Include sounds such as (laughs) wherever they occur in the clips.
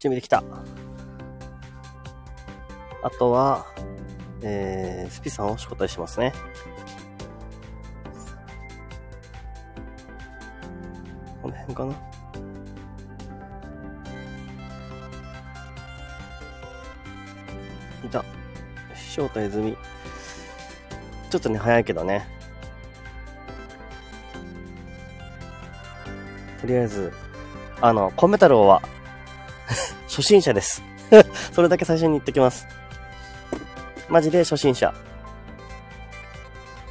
準備できた。あとは、えー、スピさんを仕事にしますね。この辺かな。いた。正体済み。ちょっとね、早いけどね。とりあえず、あの、コメ太郎は、初心者です。(laughs) それだけ最初に言ってきます。マジで初心者。よ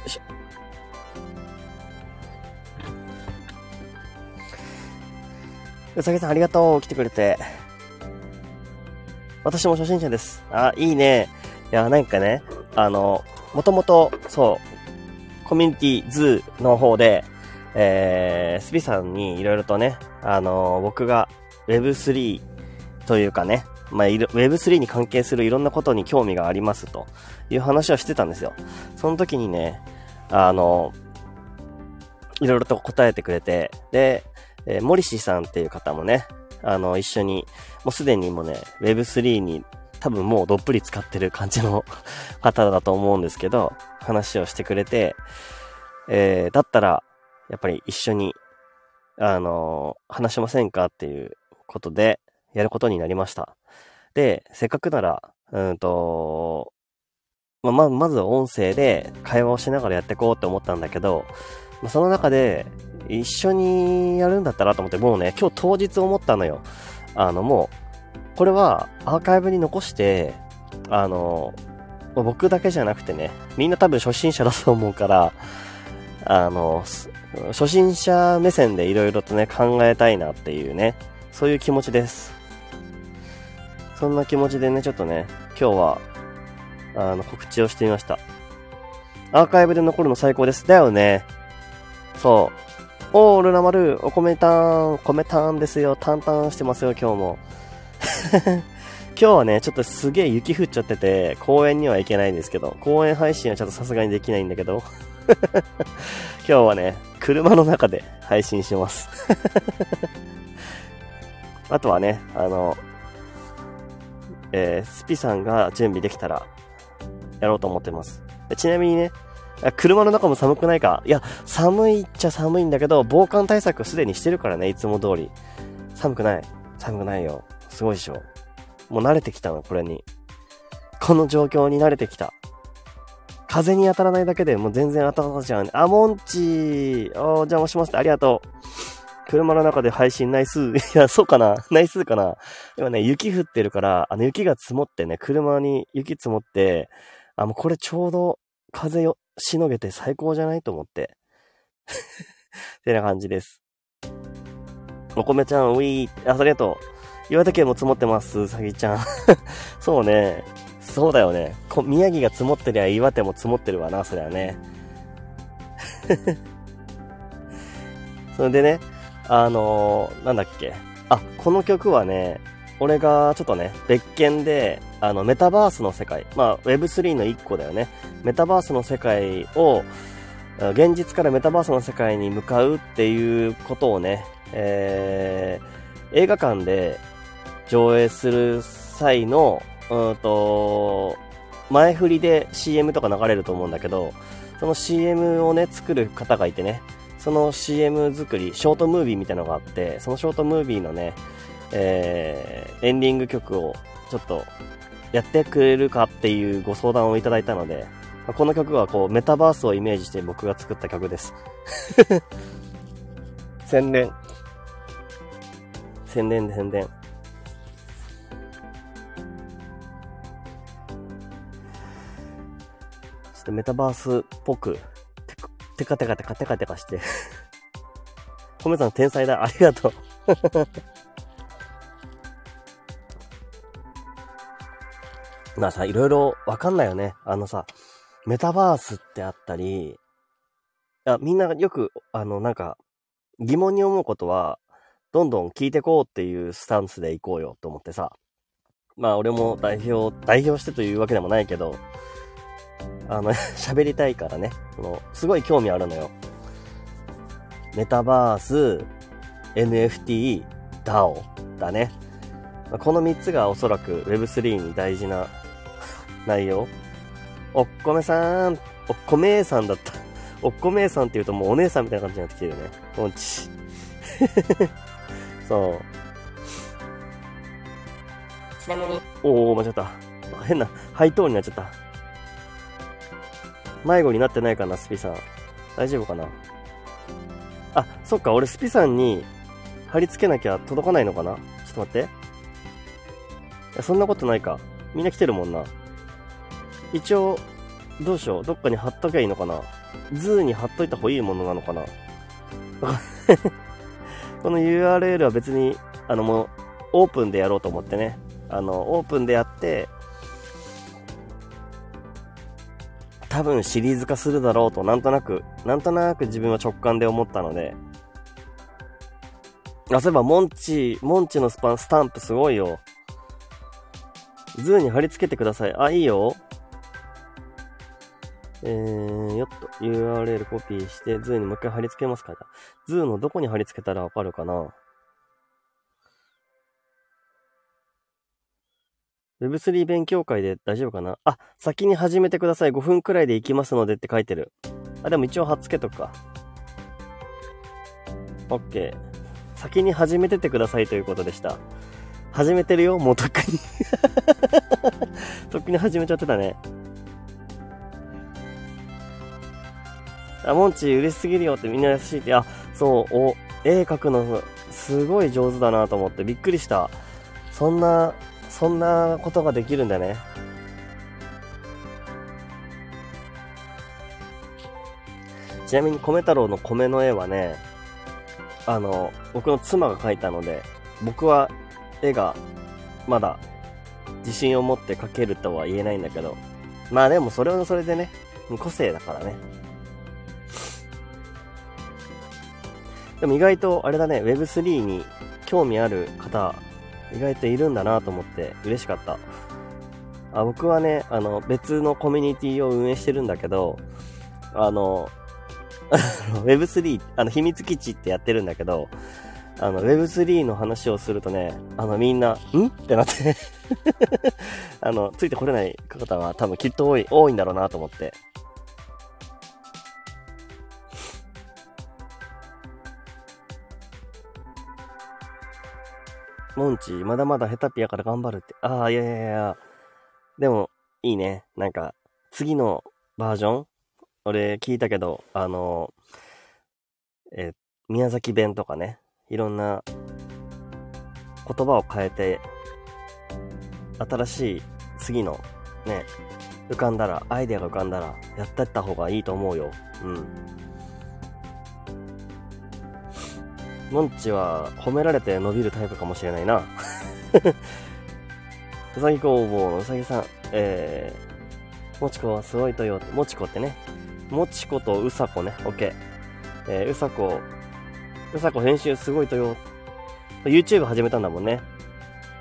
いしょ。うさぎさんありがとう。来てくれて。私も初心者です。あ、いいね。いや、なんかね、あの、もともと、そう、コミュニティズーの方で、えー、スピさんにいろいろとね、あの僕が Web3 というかね、まあ、Web3 に関係するいろんなことに興味がありますという話をしてたんですよ。その時にね、あの、いろいろと答えてくれて、で、えー、モリシーさんっていう方もね、あの、一緒に、もうすでにもうね、Web3 に多分もうどっぷり使ってる感じの (laughs) 方だと思うんですけど、話をしてくれて、えー、だったら、やっぱり一緒に、あのー、話しませんかっていうことで、やることになりました。で、せっかくなら、うんと、まま、まず音声で会話をしながらやっていこうって思ったんだけど、まその中で、一緒にやるんだったらと思って、もうね、今日当日思ったのよ。あの、もう、これはアーカイブに残して、あの、僕だけじゃなくてね、みんな多分初心者だと思うから、あの、初心者目線でいろいろとね、考えたいなっていうね、そういう気持ちです。そんな気持ちでね、ちょっとね、今日は、あの、告知をしてみました。アーカイブで残るの最高です。だよね。そう。おー、ルナ丸、お米たん、米たんですよ。タンタンしてますよ、今日も。(laughs) 今日はね、ちょっとすげえ雪降っちゃってて、公園には行けないんですけど、公園配信はちょっとさすがにできないんだけど、(laughs) 今日はね、車の中で配信します (laughs) あとはね、あの、えー、スピさんが準備できたら、やろうと思ってます。ちなみにね、車の中も寒くないか？いや、寒いっちゃ寒いんだけど、防寒対策すでにしてるからね、いつも通り。寒くない。寒くないよ。すごいでしょ。もう慣れてきたの、これに。この状況に慣れてきた。風に当たらないだけでもう全然当たっちゃうね。あ、モンチー。お邪魔しますありがとう。車の中で配信ナイス。(laughs) いや、そうかなナイスかな今ね、雪降ってるから、あの雪が積もってね、車に雪積もって、あ、もうこれちょうど風をしのげて最高じゃないと思って。(laughs) ってな感じです。お米ちゃん、ウィー。あ、ありがとう。岩手県も積もってます、さぎちゃん。(laughs) そうね。そうだよね。こ宮城が積もってりゃ岩手も積もってるわな、そりゃね。それでね、あのー、なんだっけ。あ、この曲はね、俺がちょっとね、別件で、あの、メタバースの世界、まあ、Web3 の一個だよね。メタバースの世界を、現実からメタバースの世界に向かうっていうことをね、えー、映画館で上映する際の、うんと、前振りで CM とか流れると思うんだけど、その CM をね、作る方がいてね、その CM 作り、ショートムービーみたいなのがあって、そのショートムービーのね、えー、エンディング曲をちょっとやってくれるかっていうご相談をいただいたので、この曲はこうメタバースをイメージして僕が作った曲です。(laughs) 宣伝。宣伝で宣伝。ちょっとメタバースっぽくテカテカテカテカテカして。(laughs) コメさん天才だ。ありがとう。(laughs) まあさ、いろいろわかんないよね。あのさ、メタバースってあったり、あみんなよく、あの、なんか、疑問に思うことは、どんどん聞いてこうっていうスタンスでいこうよと思ってさ。まあ俺も代表、代表してというわけでもないけど、あの、(laughs) 喋りたいからね、その、すごい興味あるのよ。メタバース、NFT、DAO。だね。まあこの3つがおそらく Web3 に大事な (laughs) 内容。おっこめさん、おっこめーさんだった。(laughs) おっこめーさんって言うともうお姉さんみたいな感じになってきてるよね。もんち。そう。ちなみに、おお、間違った。変な、ハイトーンになっちゃった。迷子になってないかな、スピさん。大丈夫かな？あ、そっか、俺スピさんに貼り付けなきゃ届かないのかな？ちょっと待って。いや、そんなことないか。みんな来てるもんな。一応、どうしよう。どっかに貼っときゃいいのかな？ズーに貼っといた方がいいものなのかな？(laughs) この URL は別に、あのもう、オープンでやろうと思ってね。あの、オープンでやって、多分シリーズ化するだろうと、なんとなく、なんとなく自分は直感で思ったので。あ、そういえば、モンチ、モンチのスパン、スタンプすごいよ。ズーに貼り付けてください。あ、いいよ。えー、よっと、URL コピーして、ズーにもう一回貼り付けますか。ズーのどこに貼り付けたらわかるかな Web3 勉強会で大丈夫かな？あ、先に始めてください。5分くらいで行きますのでって書いてる。あ、でも一応貼っ付けとくか。OK。先に始めててくださいということでした。始めてるよもうとっくに。(laughs) とっくに始めちゃってたね。あ、モンチ嬉しすぎるよってみんな優しいって。あ、そう、お、絵描くのすごい上手だなと思ってびっくりした。そんな、そんなことができるんだね。ちなみに米太郎の米の絵はね、あの、僕の妻が描いたので、僕は絵がまだ自信を持って描けるとは言えないんだけど、まあでもそれはそれでね、個性だからね。でも意外とあれだね、Web3 に興味ある方、意外といるんだなと思って嬉しかった。あ僕はね、あの、別のコミュニティを運営してるんだけど、あの、(laughs) Web3、あの、秘密基地ってやってるんだけど、あの、Web3 の話をするとね、あの、みんな、ん？ってなって (laughs) あの、ついてこれない方は多分きっと多い、多いんだろうなと思って。モンチ、まだまだヘタピやから頑張るって。ああ、いやいやいや。でも、いいね。なんか、次のバージョン俺聞いたけど、あの、え宮崎弁とかね、いろんな言葉を変えて、新しい次のね、浮かんだら、アイデアが浮かんだら、やってった方がいいと思うよ。うん。モンチは褒められて伸びるタイプかもしれないな。(laughs) うさぎ工房のうさぎさん、えー、もちこはすごいとよ、もちこってね、もちことうさこね、オッケー。えー、うさこ、うさこ編集すごいとよ。YouTube 始めたんだもんね。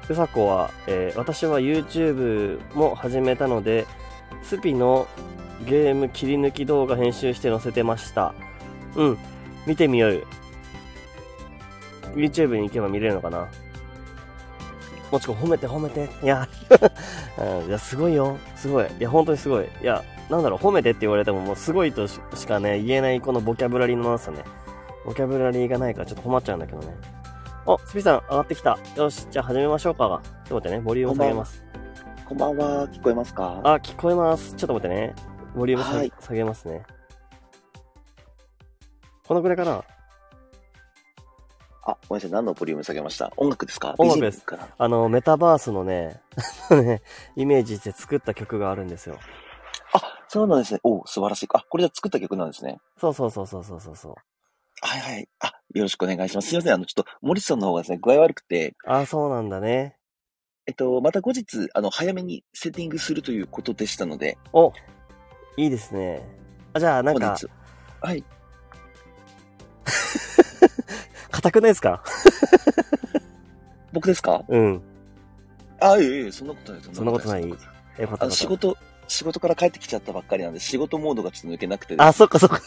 うさこは、えー私は YouTube も始めたので、スピのゲーム切り抜き動画編集して載せてました。うん、見てみよう。YouTube に行けば見れるのかな？もちこ褒めて褒めて。いや、(laughs) うんいや、すごいよ。すごい。いや、本当にすごい。いや、なんだろう、褒めてって言われてももうすごいとししかね、言えないこのボキャブラリーのなさね。ボキャブラリーがないからちょっと困っちゃうんだけどね。お、スピさん上がってきた。よし、じゃあ始めましょうか。ちょっと待ってね、ボリューム下げます。こんばんは、聞こえますか？あ、聞こえます。ちょっと待ってね。ボリューム下げますね。このくらいかなあ、ごめんなさい、何のボリューム下げました？音楽ですか？音楽ですあの、メタバースのね、ねイメージして作った曲があるんですよ。あ、そうなんですね。お素晴らしい。あ、これじゃ作った曲なんですね。そうそうそうそうそうそうそう。はいはい。あ、よろしくお願いします。すいません、あの、ちょっと、森さんの方がですね、具合悪くて、あ、そうなんだね。えっと、また後日、あの、早めにセッティングするということでしたので、お、いいですね。あ、じゃあ、なんか。はい。(laughs) 硬くないですか？(laughs) 僕ですか？うん。あ、いえいえ、そんなことない。そんなことない？たよかった仕事、仕事から帰ってきちゃったばっかりなんで、仕事モードがちょっと抜けなくてですあ、そっかそっか。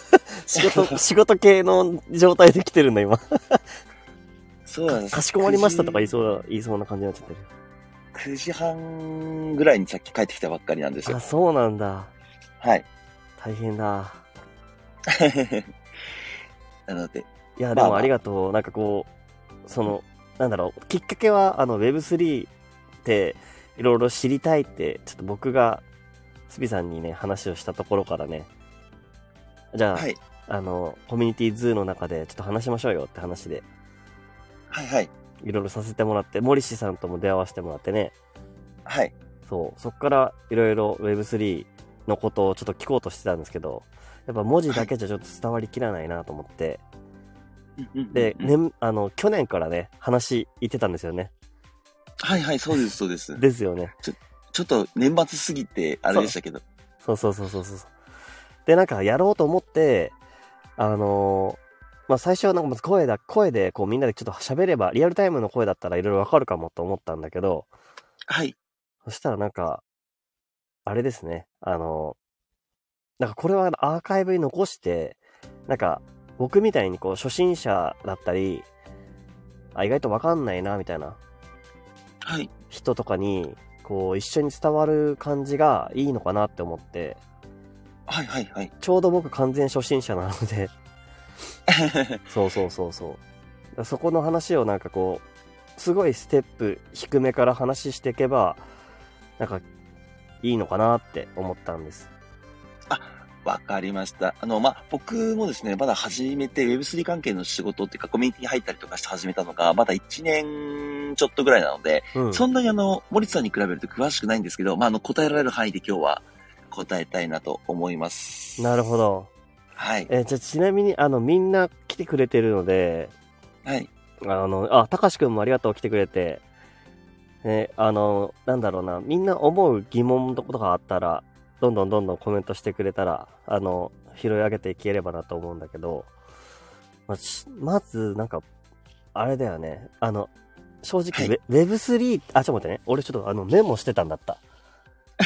仕事、(laughs) 仕事系の状態で来てるんだ、今。そうなんです。かしこまりましたとか言い9そう、言いそうな感じになっちゃってる。時 ?9 時半ぐらいにさっき帰ってきたばっかりなんですよあ、。そうなんだ。はい。大変だ。(laughs) なので、いや、でもありがとう。なんかこう、その、なんだろう、きっかけは、あの、Web3 って、いろいろ知りたいって、ちょっと僕が、スピさんにね、話をしたところからね、じゃあ、はい。あの、コミュニティズーの中でちょっと話しましょうよって話で、はいはい。いろいろさせてもらって、森氏さんとも出会わせてもらってね、はい。そう、そっからいろいろ Web3 のことをちょっと聞こうとしてたんですけど、やっぱ文字だけじゃちょっと伝わりきらないなと思って、で、ね。ね、あの、去年からね、話言ってたんですよね。はいはい、そうです、そうです。ですよね。ちょっと年末すぎて、あれでしたけど。そうそうそうそうそう。で、なんかやろうと思って、あのーまあ、最初はなんか声だ、声でこうみんなでちょっと喋れば、リアルタイムの声だったらいろいろわかるかもと思ったんだけど、はい。そしたらなんか、あれですね、あのーなんかこれはアーカイブに残して、なんか僕みたいにこう初心者だったり、あ、意外とわかんないな、みたいなはい。人とかに、こう一緒に伝わる感じがいいのかなって思って、はいはいはい。ちょうど僕完全初心者なので、(laughs) そうそうそうそう。そこの話をなんかこう、すごいステップ低めから話していけば、なんか、いいのかなって思ったんです。わかりました。あの、まあ、僕もですね、まだ始めて Web3 関係の仕事っていうか、コミュニティに入ったりとかして始めたのが、まだ1年ちょっとぐらいなので、うん。そんなにあの、森田さんに比べると詳しくないんですけど、まあ、あの、答えられる範囲で今日は答えたいなと思います。なるほど。はい。えーじゃあちなみに、あの、みんな来てくれてるので、はい。あの、あ、たかしくんもありがとう来てくれて、ね、あの、なんだろうな、みんな思う疑問とかあったら、どんどんどんどんコメントしてくれたら、あの、拾い上げていければなと思うんだけど、まあしまず、なんか、あれだよね、あの、正直、はいウェ Web3、あ、ちょっと待ってね、俺ちょっとあの、メモしてたんだった。(laughs)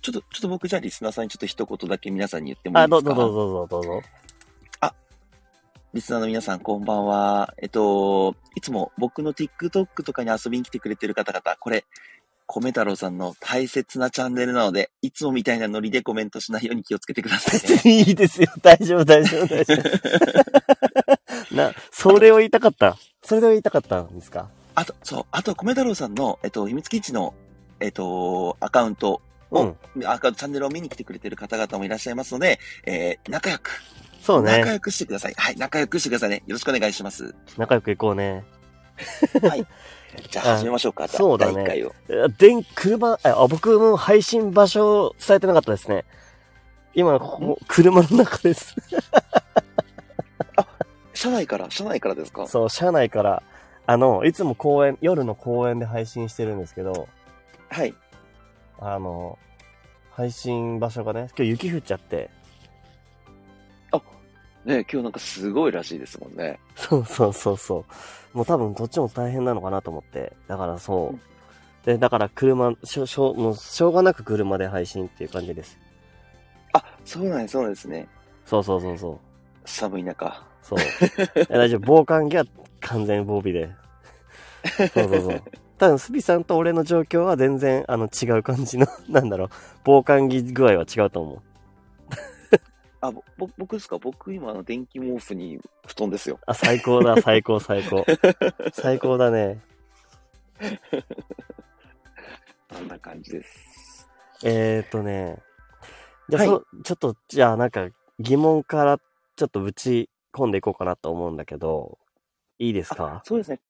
ちょっと、ちょっと僕じゃあリスナーさんにちょっと一言だけ皆さんに言ってもいいあ、ですか？どうぞどうぞどうぞどうぞ。リスナーの皆さん、こんばんは。えっと、いつも僕の TikTok とかに遊びに来てくれてる方々、これ、米太郎さんの大切なチャンネルなので、いつもみたいなノリでコメントしないように気をつけてくださいね。いいですよ、大丈夫、大丈夫、大丈夫。(laughs) な、それを言いたかった。それを言いたかったんですか？あと、そう、あと、米太郎さんの、えっと、秘密基地の、えっと、アカウントを、うん。アカウント、チャンネルを見に来てくれてる方々もいらっしゃいますので、えー、仲良く、そうね。仲良くしてください。はい、仲良くしてくださいね。よろしくお願いします。仲良く行こうね。はい。じゃあ始めましょうか。そうだね第1回を。え電、車、あ、僕の配信場所を伝えてなかったですね。今、ここ、車の中です。車内から、車内からですか？そう、車内から、あの、いつも公園、夜の公園で配信してるんですけど、はい。あの、配信場所がね、今日雪降っちゃって、ね今日なんかすごいらしいですもんね。そうそうそうそう。もう多分こっちも大変なのかなと思って。だからそうう。で、だから車、しょ、しょ、もうしょうがなく車で配信っていう感じです。あ、そうなんです、そうですね。そうそうそうそう。寒い中。そう。え大丈夫。防寒着は完全防備で。(laughs) そうそうそう。多分、スピさんと俺の状況は全然、あの、違う感じの、なんだろう、防寒着具合は違うと思う。あ、僕ですか？僕今あの電気毛布に布団ですよ。あ、最高だ、最高、最高。(laughs) 最高だね。こんな感じです。えーっとね。じゃあ、はいそ、ちょっと、じゃあ、なんか、疑問から、ちょっとぶち込んでいこうかなと思うんだけど、いいですか？そうですね。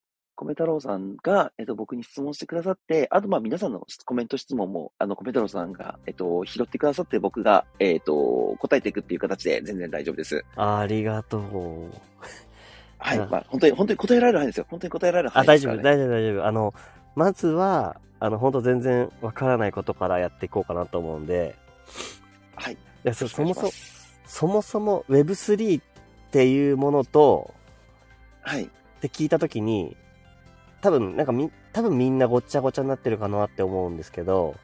米太郎さんが、えっと、僕に質問してくださって、あと、まあ、皆さんのコメント質問も、あの、米太郎さんが、えっと、拾ってくださって、僕が、えっと、答えていくっていう形で全然大丈夫です。ありがとう。はい。うんまあ、本当に、本当に答えられる範囲ですよ。本当に答えられる範あ、大丈夫、囲ですから、ね。大丈夫、大丈夫。あの、まずは、あの、本当全然わからないことからやっていこうかなと思うんで、はい。いや、そそもそもそもそも Web3 っていうものと、はい。って聞いたときに、多分、なんかみ、多分みんなごっちゃごちゃになってるかなって思うんですけど、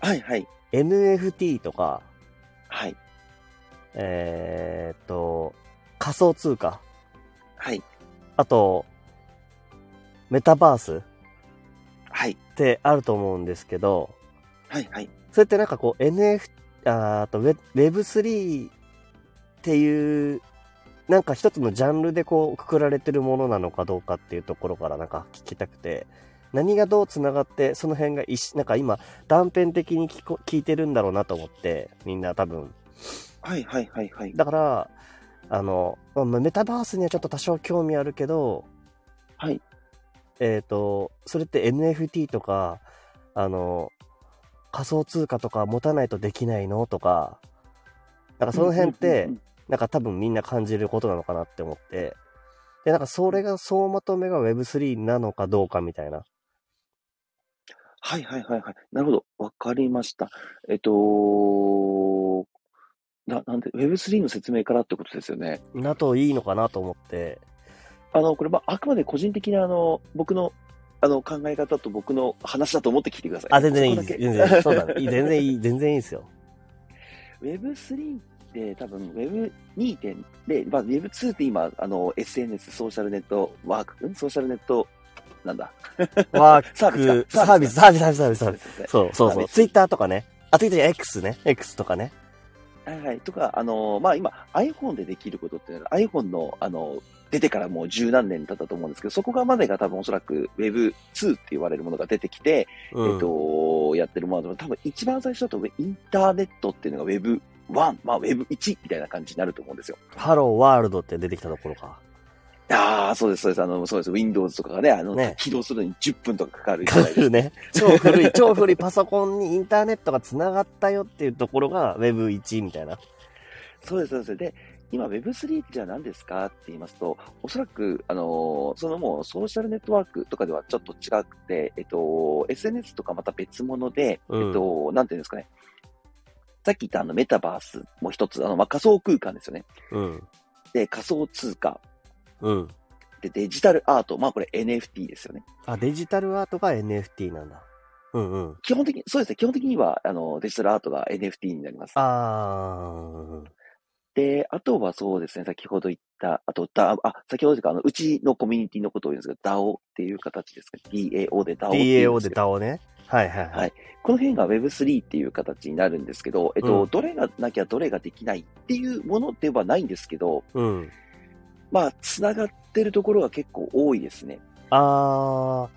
はい、はい。NFT とか、はい。えーっと、仮想通貨、はい。あと、メタバースはい。ってあると思うんですけど、はい、はい。それってなんかこう NF、あと Web- Web3 っていう、なんか一つのジャンルでこうくくられてるものなのかどうかっていうところからなんか聞きたくて、何がどう繋がって、その辺が一なんか今断片的に聞こ聞いてるんだろうなと思って、みんな多分。はい、はい、はい、はい。だから、あの、まあメタバースにはちょっと多少興味あるけど、はい。えっ、と、それって NFT とか、あの、仮想通貨とか持たないとできないのとか、なんかその辺ってうんうんうん、なんか多分みんな感じることなのかなって思って、で、なんかそれが総まとめが Web3 なのかどうかみたいな。はいはいはいはい。なるほど。わかりました。えっと、な、なんで、Web3 の説明からってことですよね。だといいのかなと思って、あの、これ、まあ、あくまで個人的な、あの、僕の、あの、考え方と僕の話だと思って聞いてください。あ、全然いいです。全然、そうだね。いい全然いい、全然いいですよ。(laughs) Web3 って多分 Web2 点で、まあ、Web2 って今、あの、SNS、ソーシャルネットワーク、ん？ソーシャルネット、なんだ？ワー (laughs) サービスク、かサービス、サービス、サービス、サービス、サービス。そうそうそう。ツイッターとかね。あ、ツイッターじゃ X ね。X とかね。はいはい。とか、あの、まあ、今、iPhone でできることっていうのは、iPhone の、あの、出てからもう十何年経ったと思うんですけど、そこがまでが多分おそらく Web2 って言われるものが出てきて、うん。えっと、やってるものだと、多分一番最初だとインターネットっていうのが Web1、まあ Web1 みたいな感じになると思うんですよ。ハローワールドって出てきたところか。ああ、そうです、そうです。あの、そうです。Windows とかがね、あの、ね起動するのに10分とかかかる。かかるね。(laughs) 超古い、超古いパソコンにインターネットが繋がったよっていうところが Web1 みたいな。そうです、そうです。で、今 Web3 ってじゃあ何ですかって言いますと、おそらく、あのーそのもうソーシャルネットワークとかではちょっと違くて、えっと、SNS とかまた別物で、うんえっと、なんていうんですかね。さっき言ったあのメタバースも一つ、あの、まあ、仮想空間ですよね。うん。で、仮想通貨。うん。で、デジタルアート。まあこれ NFT ですよね。あ、デジタルアートが NFT なんだ。うんうん。基本的に、そうですね。基本的には、あの、デジタルアートが NFT になります。あで、あとはそうですね、先ほど言った、あと、だあ、先ほどというか、あの、うちのコミュニティのことを言うんですけど、DAO っていう形ですね。DAO で DAO DAO で DAO ね。はいはいははいい。この辺が Web3 っていう形になるんですけど、えっと、うんどれがなきゃどれができないっていうものではないんですけど、うん。まあ、つながってるところが結構多いですね。あ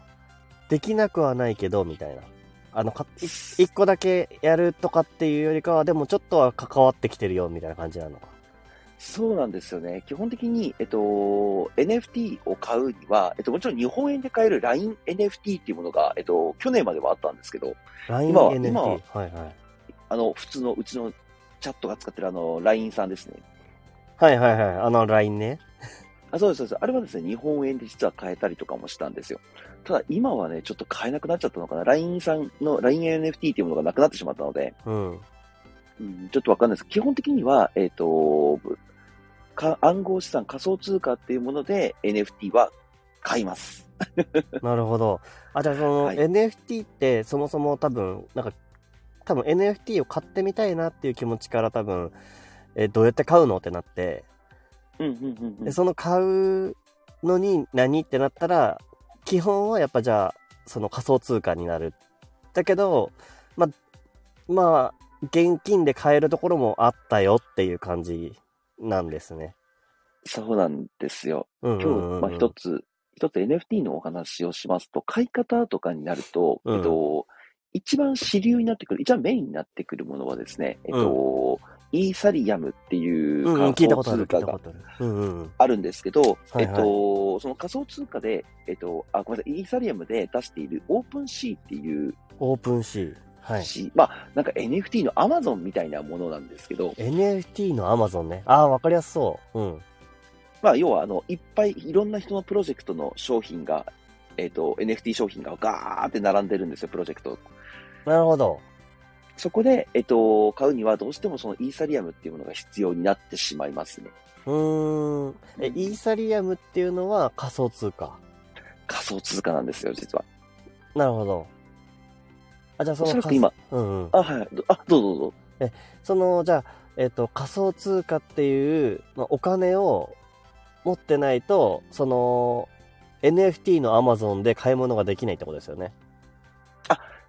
ー、できなくはないけど、みたいな。あの、かい一個だけやるとかっていうよりかは、でもちょっとは関わってきてるよ、みたいな感じなのか。そうなんですよね。基本的に、えっと、NFT を買うには、えっと、もちろん日本円で買える LINE NFT っていうものが、えっと、去年まではあったんですけど、今は。今ははいはい。あの、普通のうちのチャットが使ってるあの、LINE さんですね。はいはいはい。あの LINE ね。あそうです、そうです。あれはですね、日本円で実は買えたりとかもしたんですよ。ただ、今はね、ちょっと買えなくなっちゃったのかな。LINE さんの LINENFT っていうものがなくなってしまったので、うん。うん、ちょっとわかんないです。基本的には、えっ、と、か暗号資産、仮想通貨っていうもので NFT は買います。(laughs) なるほど。あ、じゃあその、はい NFT ってそもそも多分、なんか、多分 NFT を買ってみたいなっていう気持ちから多分、え、どうやって買うのってなって、うん、うん、うんうんで、。その買うのに何ってなったら、基本はやっぱじゃあ、その仮想通貨になる。だけど、ま、まあ、現金で買えるところもあったよっていう感じなんですね。そうなんですよ。うん今日、うんうんうんまあ、一つ、一つ NFT のお話をしますと、買い方とかになると、うんえっと、一番主流になってくる、一番メインになってくるものはですね、えっと、イーサリアムっていう仮想通貨がある。うんですけど、えっと、その仮想通貨で、えっと、あ、ごめんなさい、イーサリアムで出している OpenSea っていう OpenSea。はい。し、まあ、なんか NFT の Amazon みたいなものなんですけど、NFT の Amazon ね。ああ、わかりやすそう。うん。まあ、要は、あの、いっぱいいろんな人のプロジェクトの商品が、えっ、と、NFT 商品がガーって並んでるんですよ、プロジェクト。なるほど。そこで、えっ、と、買うにはどうしてもそのイーサリアムっていうものが必要になってしまいますね。うーん。え、イーサリアムっていうのは仮想通貨？仮想通貨なんですよ、実は。なるほど。あ、じゃあそのおそらく今、うんうん。あ、はい、どあ、どうぞどうぞ。その、じゃあ、えっ、と、仮想通貨っていう、まあ、お金を持ってないと、その、NFT の Amazon で買い物ができないってことですよね。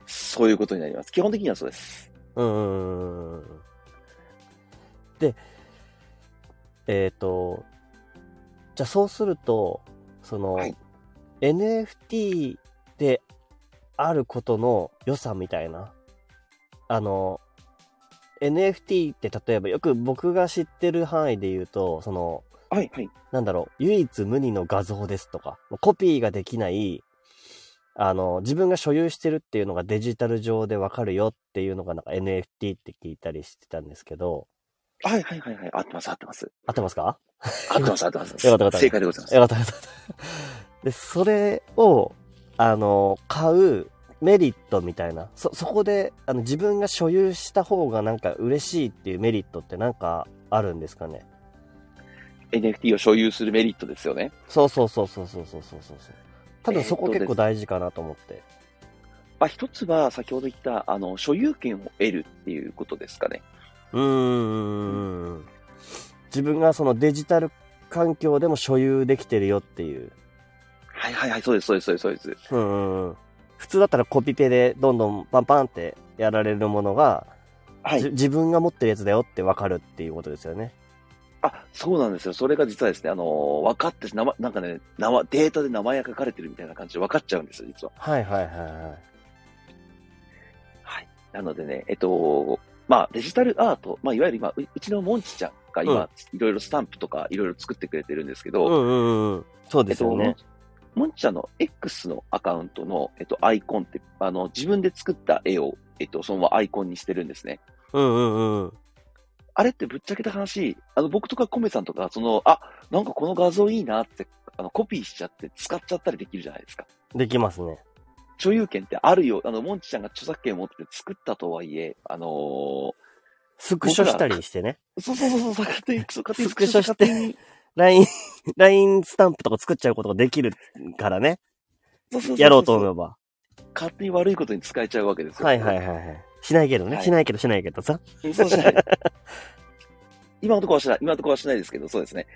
そういうことになります。基本的にはそうです。うんうんうんうん。で、えっ、と、じゃあそうすると、その、はい NFT であることの良さみたいな。あの、NFT って例えばよく僕が知ってる範囲で言うと、その、はい、はい。なんだろう、唯一無二の画像ですとか、コピーができない、あの、自分が所有してるっていうのがデジタル上でわかるよっていうのがなんか NFT って聞いたりしてたんですけど、はい、はい、はい、はい。合ってます、合ってます。合ってますか？合ってます、合ってます。(laughs) よかったよかった正解でございます。よかったよかった。で、それを、あの、買うメリットみたいな、そ、そこで、あの、自分が所有した方がなんか嬉しいっていうメリットってなんかあるんですかね？NFT を所有するメリットですよね。そうそうそうそうそうそうそうそう。多分そこ結構大事かなと思って。まあ、一つは先ほど言った、あの、所有権を得るっていうことですかね。うーん。自分がそのデジタル環境でも所有できてるよっていう。はいはいはい、そうです、そうです、そうです、そうです。うんうん。普通だったらコピペでどんどんパンパンってやられるものが、はい。じ自分が持ってるやつだよってわかるっていうことですよね。あ、そうなんですよ。それが実はですね、あの、分かって、名前なんかね、名前、データで名前が書かれてるみたいな感じで分かっちゃうんですよ、実は。はいはいはいはい。はい。なのでね、えっと、まあ、デジタルアート、まあ、いわゆる今、ううちのモンチちゃんがうん今、いろいろスタンプとかいろいろ作ってくれてるんですけど、うんうんうん。そうえっと、ですよね。モンチちゃんの X のアカウントの、えっと、アイコンって、あの、自分で作った絵を、えっと、そのままアイコンにしてるんですね。うんうんうん。あれってぶっちゃけた話、あの、僕とかコメさんとか、その、あ、なんかこの画像いいなって、あの、コピーしちゃって使っちゃったりできるじゃないですか。できますね。所有権ってあるよ。あの、モンチちゃんが著作権を持って作ったとはいえ、あのースクショしたりしてね。そうそうそうそう、勝手に、勝手にスクショして LINE、(laughs) LINE スタンプとか作っちゃうことができるからね。そうそうそうそうやろうと思えば。勝手に悪いことに使えちゃうわけですよ。はいはいはいはい。しないけどね。はいしないけどしないけどさ。そうしない。(laughs) 今のところはしない、今のところはしないですけど、そうですね。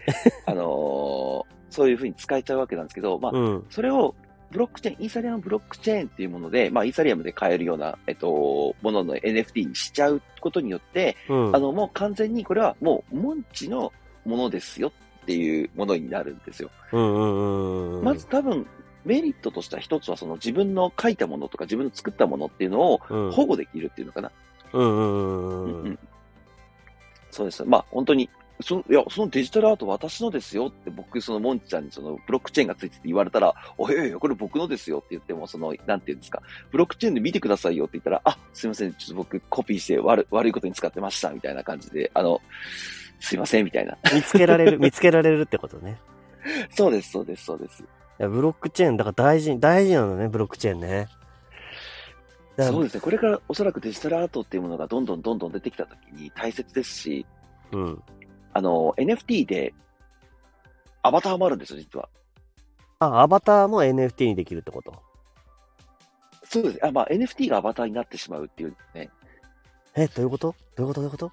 あのーそういうふうに使えちゃうわけなんですけど、まあ、うん。それをブロックチェーン、イーサリアムブロックチェーンっていうもので、まあ、イーサリアムで買えるような、えっと、ものの NFT にしちゃうことによって、うん。あの、もう完全にこれはもう、モンチのものですよっていうものになるんですよ。うんうんうんうん。まず多分、メリットとしては一つはその自分の書いたものとか自分の作ったものっていうのをうん、保護できるっていうのかな。うんうんうんううんんうんそうです。まあ本当に、その、いや、そのデジタルアート私のですよって僕、そのモンチちゃんにそのブロックチェーンがついてて言われたら、おいおいおい、これ僕のですよって言っても、その、なんていうんですか、ブロックチェーンで見てくださいよって言ったら、あ、すいません、ちょっと僕コピーして悪悪いことに使ってましたみたいな感じで、あの、すいませんみたいな。見つけられる、(laughs) 見つけられるってことね。そうです、そうです、そうです。いや、ブロックチェーン、だから大事、大事なのね、ブロックチェーンね。そうですね。これからおそらくデジタルアートっていうものがどんどんどんどん出てきたときに大切ですし、うん。あの、NFT でアバターもあるんですよ、実は。あ、アバターも NFT にできるってこと？そうです。あ、まあ NFT がアバターになってしまうっていうね。え、どういうこと？どういうこと？どういうこと？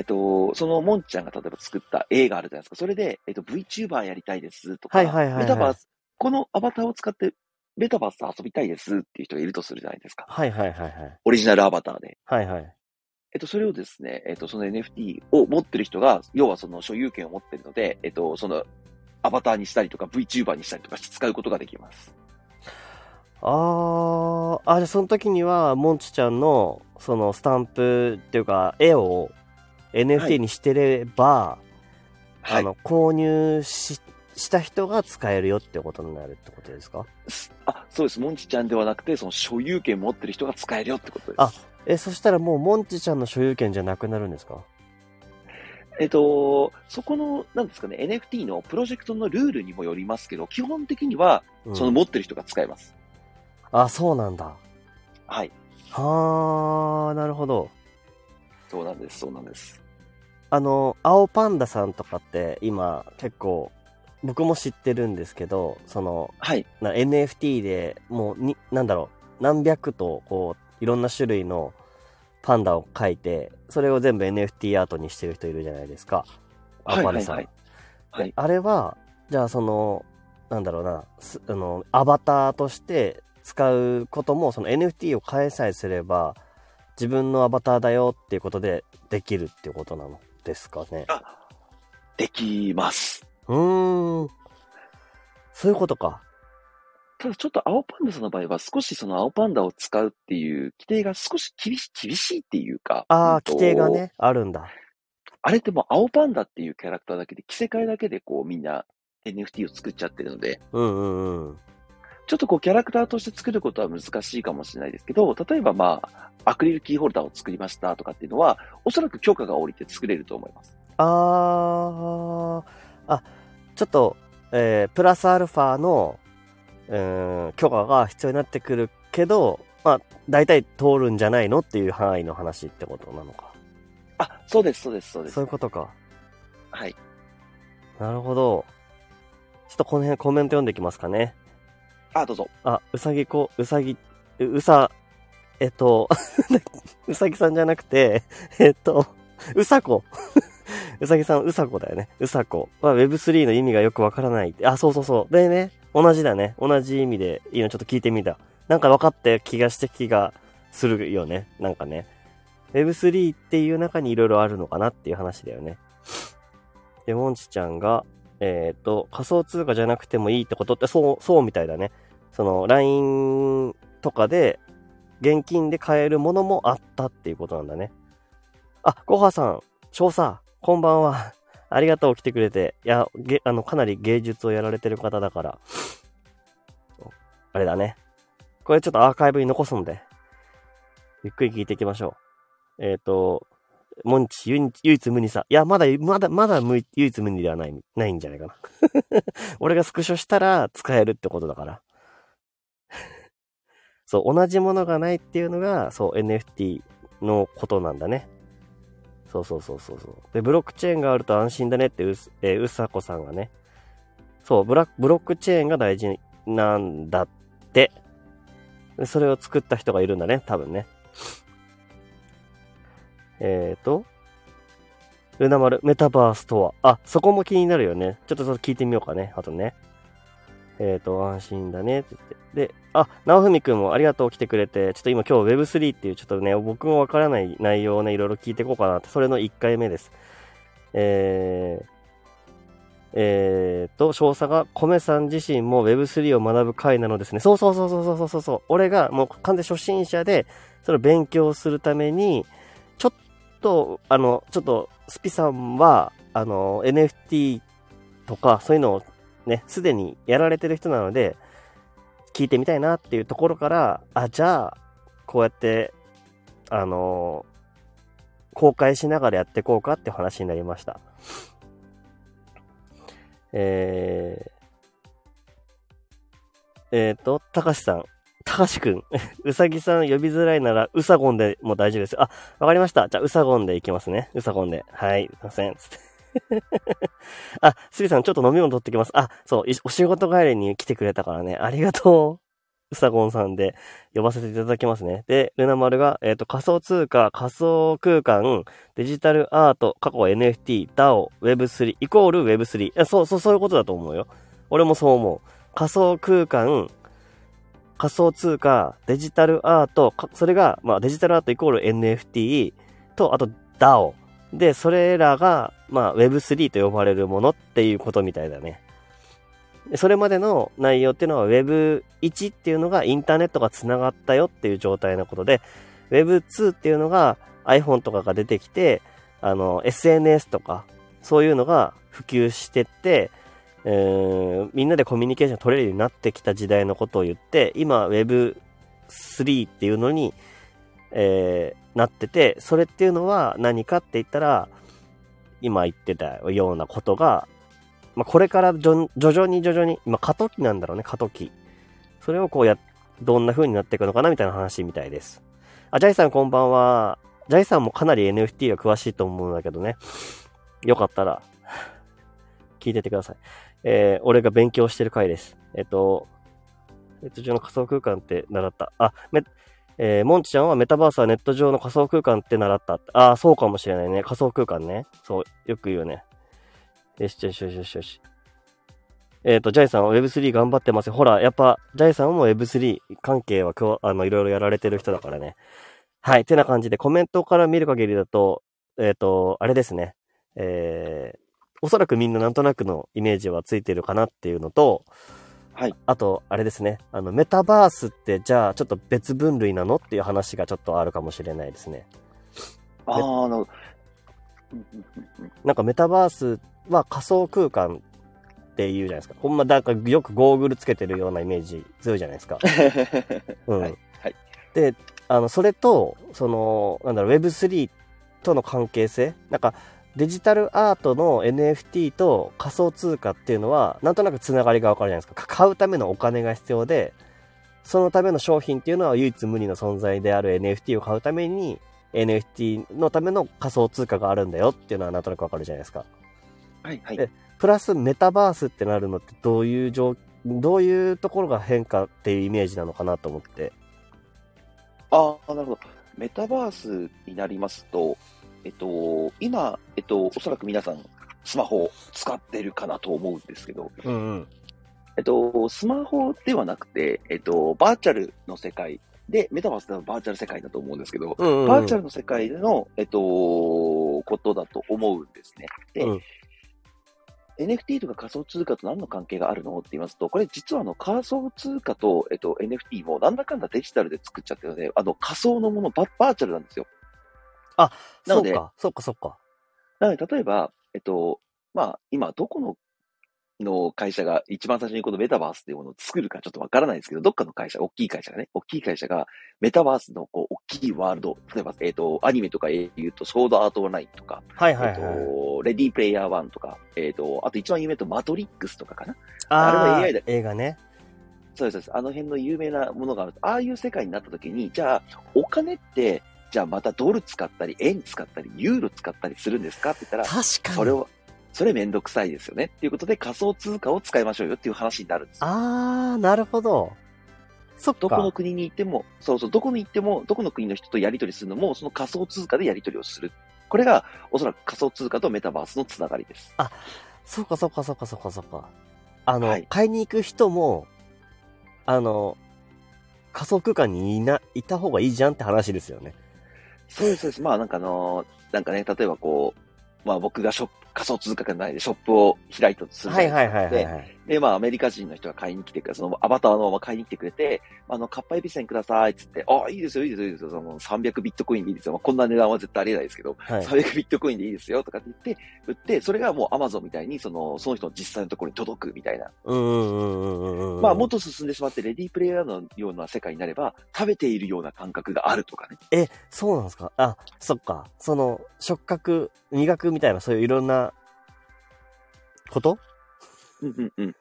えっと、そのモンちゃんが例えば作った映画あるじゃないですか。それで、えっと、VTuber やりたいですとか、はいはいはいはいメタバース、このアバターを使ってメタバースで遊びたいですっていう人がいるとするじゃないですか。はいはいはいはい。オリジナルアバターで。はいはい。えっと、それをですね、えっと、その NFT を持ってる人が、要はその所有権を持ってるので、えっと、そのアバターにしたりとか VTuber にしたりとかして使うことができます。あー、あ、じゃあその時には、モンチちゃんの、そのスタンプっていうか、絵をは NFT いにしてれば、はい。あの、購入し、した人が使えるよってことになるってことですか？あ、そうです。モンチちゃんではなくて、その所有権持ってる人が使えるよってことです。あえ、そしたらもうモンチちゃんの所有権じゃなくなるんですか？えっと、そこの、なんですかね、NFT のプロジェクトのルールにもよりますけど、基本的には、うんその持ってる人が使えます。あ、そうなんだ。はい。はー、なるほど。そうなんです、そうなんです。あの、青パンダさんとかって今結構、僕も知ってるんですけど、その、はい。な NFT でもうに、なんだろう、何百と、こう、いろんな種類のパンダを描いて、それを全部 NFT アートにしてる人いるじゃないですか。青パンダさん。はいはいはいはいあれは、じゃあその、なんだろうな、あの、アバターとして使うことも、その NFT を変えさえすれば、自分のアバターだよっていうことでできるってことなのですかね。あ、できます。うーん。そういうことか。ただちょっと青パンダさんの場合は少しその青パンダを使うっていう規定が少し厳し厳しいっていうか。ああ、規定が。ね、あるんだ。あれってもう青パンダっていうキャラクターだけで着せ替えだけでこうみんな NFT を作っちゃってるので、うんうんうん。ちょっとこうキャラクターとして作ることは難しいかもしれないですけど、例えばまあ、アクリルキーホルダーを作りましたとかっていうのは、おそらく許可が下りて作れると思います。あー、あ、ちょっと、えー、プラスアルファの、うーん、許可が必要になってくるけど、まあ、大体通るんじゃないのっていう範囲の話ってことなのか。あ、そうです、そうです、そうです。そういうことか。はい。なるほど。ちょっとこの辺コメント読んでいきますかね。あ、どうぞ。あ、うさぎこ、うさぎ、うさ、えっと、(laughs) うさぎさんじゃなくて、えっと、うさこ。(laughs) うさぎさん、うさこだよね。うさこは Web3 の意味がよくわからない。あ、そうそうそう。でね、同じだね。同じ意味でいいのちょっと聞いてみた。なんか分かった気がして気がするよね。なんかね。Web3 っていう中にいろいろあるのかなっていう話だよね。で、もんちちゃんが、えっ、と、仮想通貨じゃなくてもいいってことって、そう、そうみたいだね。その、LINE とかで、現金で買えるものもあったっていうことなんだね。あ、ごはさん、少佐、こんばんは。(laughs) ありがとう、来てくれて。いや、げ、あの、かなり芸術をやられてる方だから。あれだね。これちょっとアーカイブに残すんで。ゆっくり聞いていきましょう。えっ、と、モンチ、唯一無二さ。いや、まだ、まだ、まだ唯一無二ではない、ないんじゃないかな。(laughs) 俺がスクショしたら使えるってことだから。(laughs) そう、同じものがないっていうのが、そう、NFT のことなんだね。そうそうそうそうそう。で、ブロックチェーンがあると安心だねってうす、えーうさこさんがね。そう、ブラブロックチェーンが大事なんだって。それを作った人がいるんだね、多分ね。えーと、ルナ丸、メタバースとは。あ、そこも気になるよね。ちょっとそれ聞いてみようかね。あとね。えーと、安心だね。って言って。で、あ、直文くんもありがとう来てくれて、ちょっと今今日 Web3 っていうちょっとね、僕もわからない内容をね、いろいろ聞いていこうかなって、それの1回目です。えー、えーと、少佐が、米さん自身も Web3 を学ぶ会なのですね。そうそうそうそうそうそうそう。俺がもう完全初心者で、それを勉強するために、ちょっと、あの、ちょっと、スピさんは、あの、NFT とか、そういうのをね、すでにやられてる人なので、聞いてみたいなっていうところから、あ、じゃあ、こうやって、あの公開しながらやっていこうかって話になりました。えー、えっ、と、たかしさん。たかしくん。(laughs) うさぎさん呼びづらいなら、うさごんでも大丈夫です。あ、わかりました。じゃあ、うさごんでいきますね。うさごんで。はい、すいません。つって。(laughs) あ、すびさん、ちょっと飲み物取ってきます。あ、そう、お仕事帰りに来てくれたからね。ありがとう。うさごんさんで呼ばせていただきますね。で、ルナ丸が、えっ、と、仮想通貨、仮想空間、デジタルアート、過去 NFT、DAO、Web3、イコール Web3。そう、そう、そういうことだと思うよ。俺もそう思う。仮想空間、仮想通貨、デジタルアート、それが、まあ、デジタルアートイコール NFT と、あと DAO。で、それらが、まあ、Web3 と呼ばれるものっていうことみたいだね。それまでの内容っていうのは Web1 っていうのがインターネットが繋がったよっていう状態のことで、Web2 っていうのが iPhone とかが出てきて、あの、SNS とか、そういうのが普及してって、えーみんなでコミュニケーション取れるようになってきた時代のことを言って、今 Web3 っていうのに、えーなってて、それっていうのは何かって言ったら、今言ってたようなことが、まあ、これから徐々に徐々に、今過渡期なんだろうね、過渡期。それをこうや、どんな風になっていくのかなみたいな話みたいです。あ、ジャイさんこんばんは。ジャイさんもかなり NFT が詳しいと思うんだけどね。よかったら、聞いててください。えー、俺が勉強してる回です。えっと、ネット上の仮想空間って習った。あ、め、えー、モンチちゃんはメタバースはネット上の仮想空間って習った。ああ、そうかもしれないね。仮想空間ね。そう、よく言うね。よしよしよしよしよし。えっ、と、ジャイさんは Web3 頑張ってますよ。ほら、やっぱ、ジャイさんも Web3 関係は今日、あの、いろいろやられてる人だからね。はい。てな感じで、コメントから見る限りだと、えっ、と、あれですね。えー、おそらくみんななんとなくのイメージはついてるかなっていうのと、はい。あと、あれですね。あの、メタバースって、じゃあ、ちょっと別分類なのっていう話がちょっとあるかもしれないですね。ああ、なるなんかメタバースは仮想空間って言うじゃないですか。ほんま、なんかよくゴーグルつけてるようなイメージ強いじゃないですか。(laughs) うん。はいはいで、あの、それと、その、なんだろう、Web3 との関係性？なんか、デジタルアートの NFT と仮想通貨っていうのは、なんとなくつながりがわかるじゃないですか。か買うためのお金が必要で、そのための商品っていうのは唯一無二の存在である NFT を買うために、NFT のための仮想通貨があるんだよっていうのはなんとなくわかるじゃないですか。はい、はい。えプラスメタバースってなるのってどういう状、どういうところが変化っていうイメージなのかなと思って。ああ、なるほど。メタバースになりますと、えっと、今、えっと、おそらく皆さん、スマホを使ってるかなと思うんですけど、うんうん。えっと、スマホではなくて、えっと、バーチャルの世界で、メタバースではバーチャル世界だと思うんですけど、うんうんうん、バーチャルの世界での、えっと、ことだと思うんですね。で、うん NFT とか仮想通貨と何の関係があるのって言いますと、これ実はあの仮想通貨と、えっと、NFT もなんだかんだデジタルで作っちゃってるので、あの仮想のものバ、バーチャルなんですよ。なのでそうか、そうか、そうか。なので、例えば、えっと、まあ、今、どこの、の会社が一番最初にこのメタバースっていうものを作るかちょっとわからないですけど、どっかの会社、大きい会社がね、大きい会社がメタバースのこう大きいワールド、例えば、えっ、と、アニメとかで言うと、ソードアートオンラインとか、えっ、はいはいはい。と、レディープレイヤー1とか、えっ、と、あと一番有名だとマトリックスとかかな。ああれはー AI だ映画ね。そうですそうです。あの辺の有名なものがあると、ああいう世界になった時に、じゃあ、お金って、じゃあまたドル使ったり、円使ったり、ユーロ使ったりするんですかって言ったら、確かに。それを、それめんどくさいですよね。っていうことで仮想通貨を使いましょうよっていう話になるんですよ。あー、なるほど。そっか。どこの国に行っても、そうそう、どこに行っても、どこの国の人とやり取りするのも、その仮想通貨でやり取りをする。これが、おそらく仮想通貨とメタバースのつながりです。そっかそっかそっかそっかそっか。あの、はい買いに行く人も、あの、仮想空間にいな、いた方がいいじゃんって話ですよね。そうです、そうです。まあなんかあのーなんかね、例えばこう、まあ僕がショップ、仮想通貨がないでショップを開いたとするじゃはないいですか。はいはいはい、はい。で、まあ、アメリカ人の人が買いに来てくれ、そのアバターのまま買いに来てくれて、あの、カッパエビセンくださいっつって、あ、いいですよ、いいですよ、いいですよ、その300ビットコインでいいですよ。まあ、こんな値段は絶対ありえないですけど、はい。300ビットコインでいいですよとかって言って、売って、それがもうアマゾンみたいに、その、その人の実際のところに届くみたいな。うん。まあ、もっと進んでしまって、レディープレイヤーのような世界になれば、食べているような感覚があるとかね。え、そうなんですか？あ、そっか。その、触覚、味覚みたいな、そういういろんな、こと？うんうんうん。っ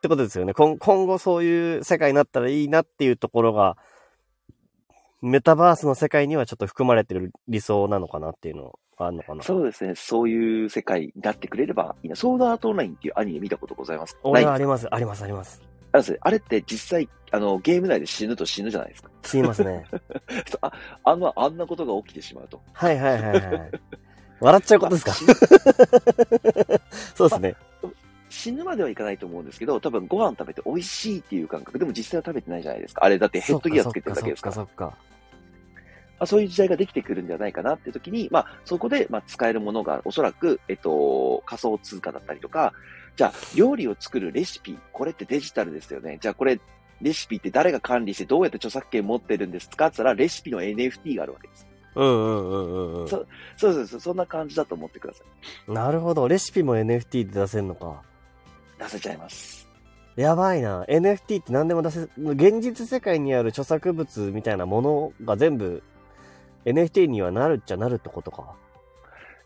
てことですよね。今今後そういう世界になったらいいなっていうところが、メタバースの世界にはちょっと含まれてる理想なのかなっていうのがあるのかな。そうですね。そういう世界になってくれればいいな。ソードアートオンラインっていうアニメ見たことございますか？あります、あります、あります。あれって実際、あの、ゲーム内で死ぬと死ぬじゃないですか。死にますね。(laughs) ああんな、あんなことが起きてしまうと。はいはいはいはい。笑っちゃうことですか？まあ (laughs) そうですね。死ぬまではいかないと思うんですけど、多分ご飯食べて美味しいっていう感覚。でも実際は食べてないじゃないですか。あれだってヘッドギアつけてるだけですから。そっかそっかあそういう時代ができてくるんじゃないかなっていう時に、まあ、そこで、まあ、使えるものがおそらく、えっと、仮想通貨だったりとか、じゃあ、料理を作るレシピ、これってデジタルですよね。じゃあ、これ、レシピって誰が管理してどうやって著作権持ってるんですか？って言ったら、レシピの NFT があるわけです。うんうんうんうんうん。そうそうそうそう、そんな感じだと思ってください。なるほど。レシピも NFT で出せるのか。出せちゃいます。やばいな。NFT って何でも出せ、現実世界にある著作物みたいなものが全部 NFT にはなるっちゃなるってことか。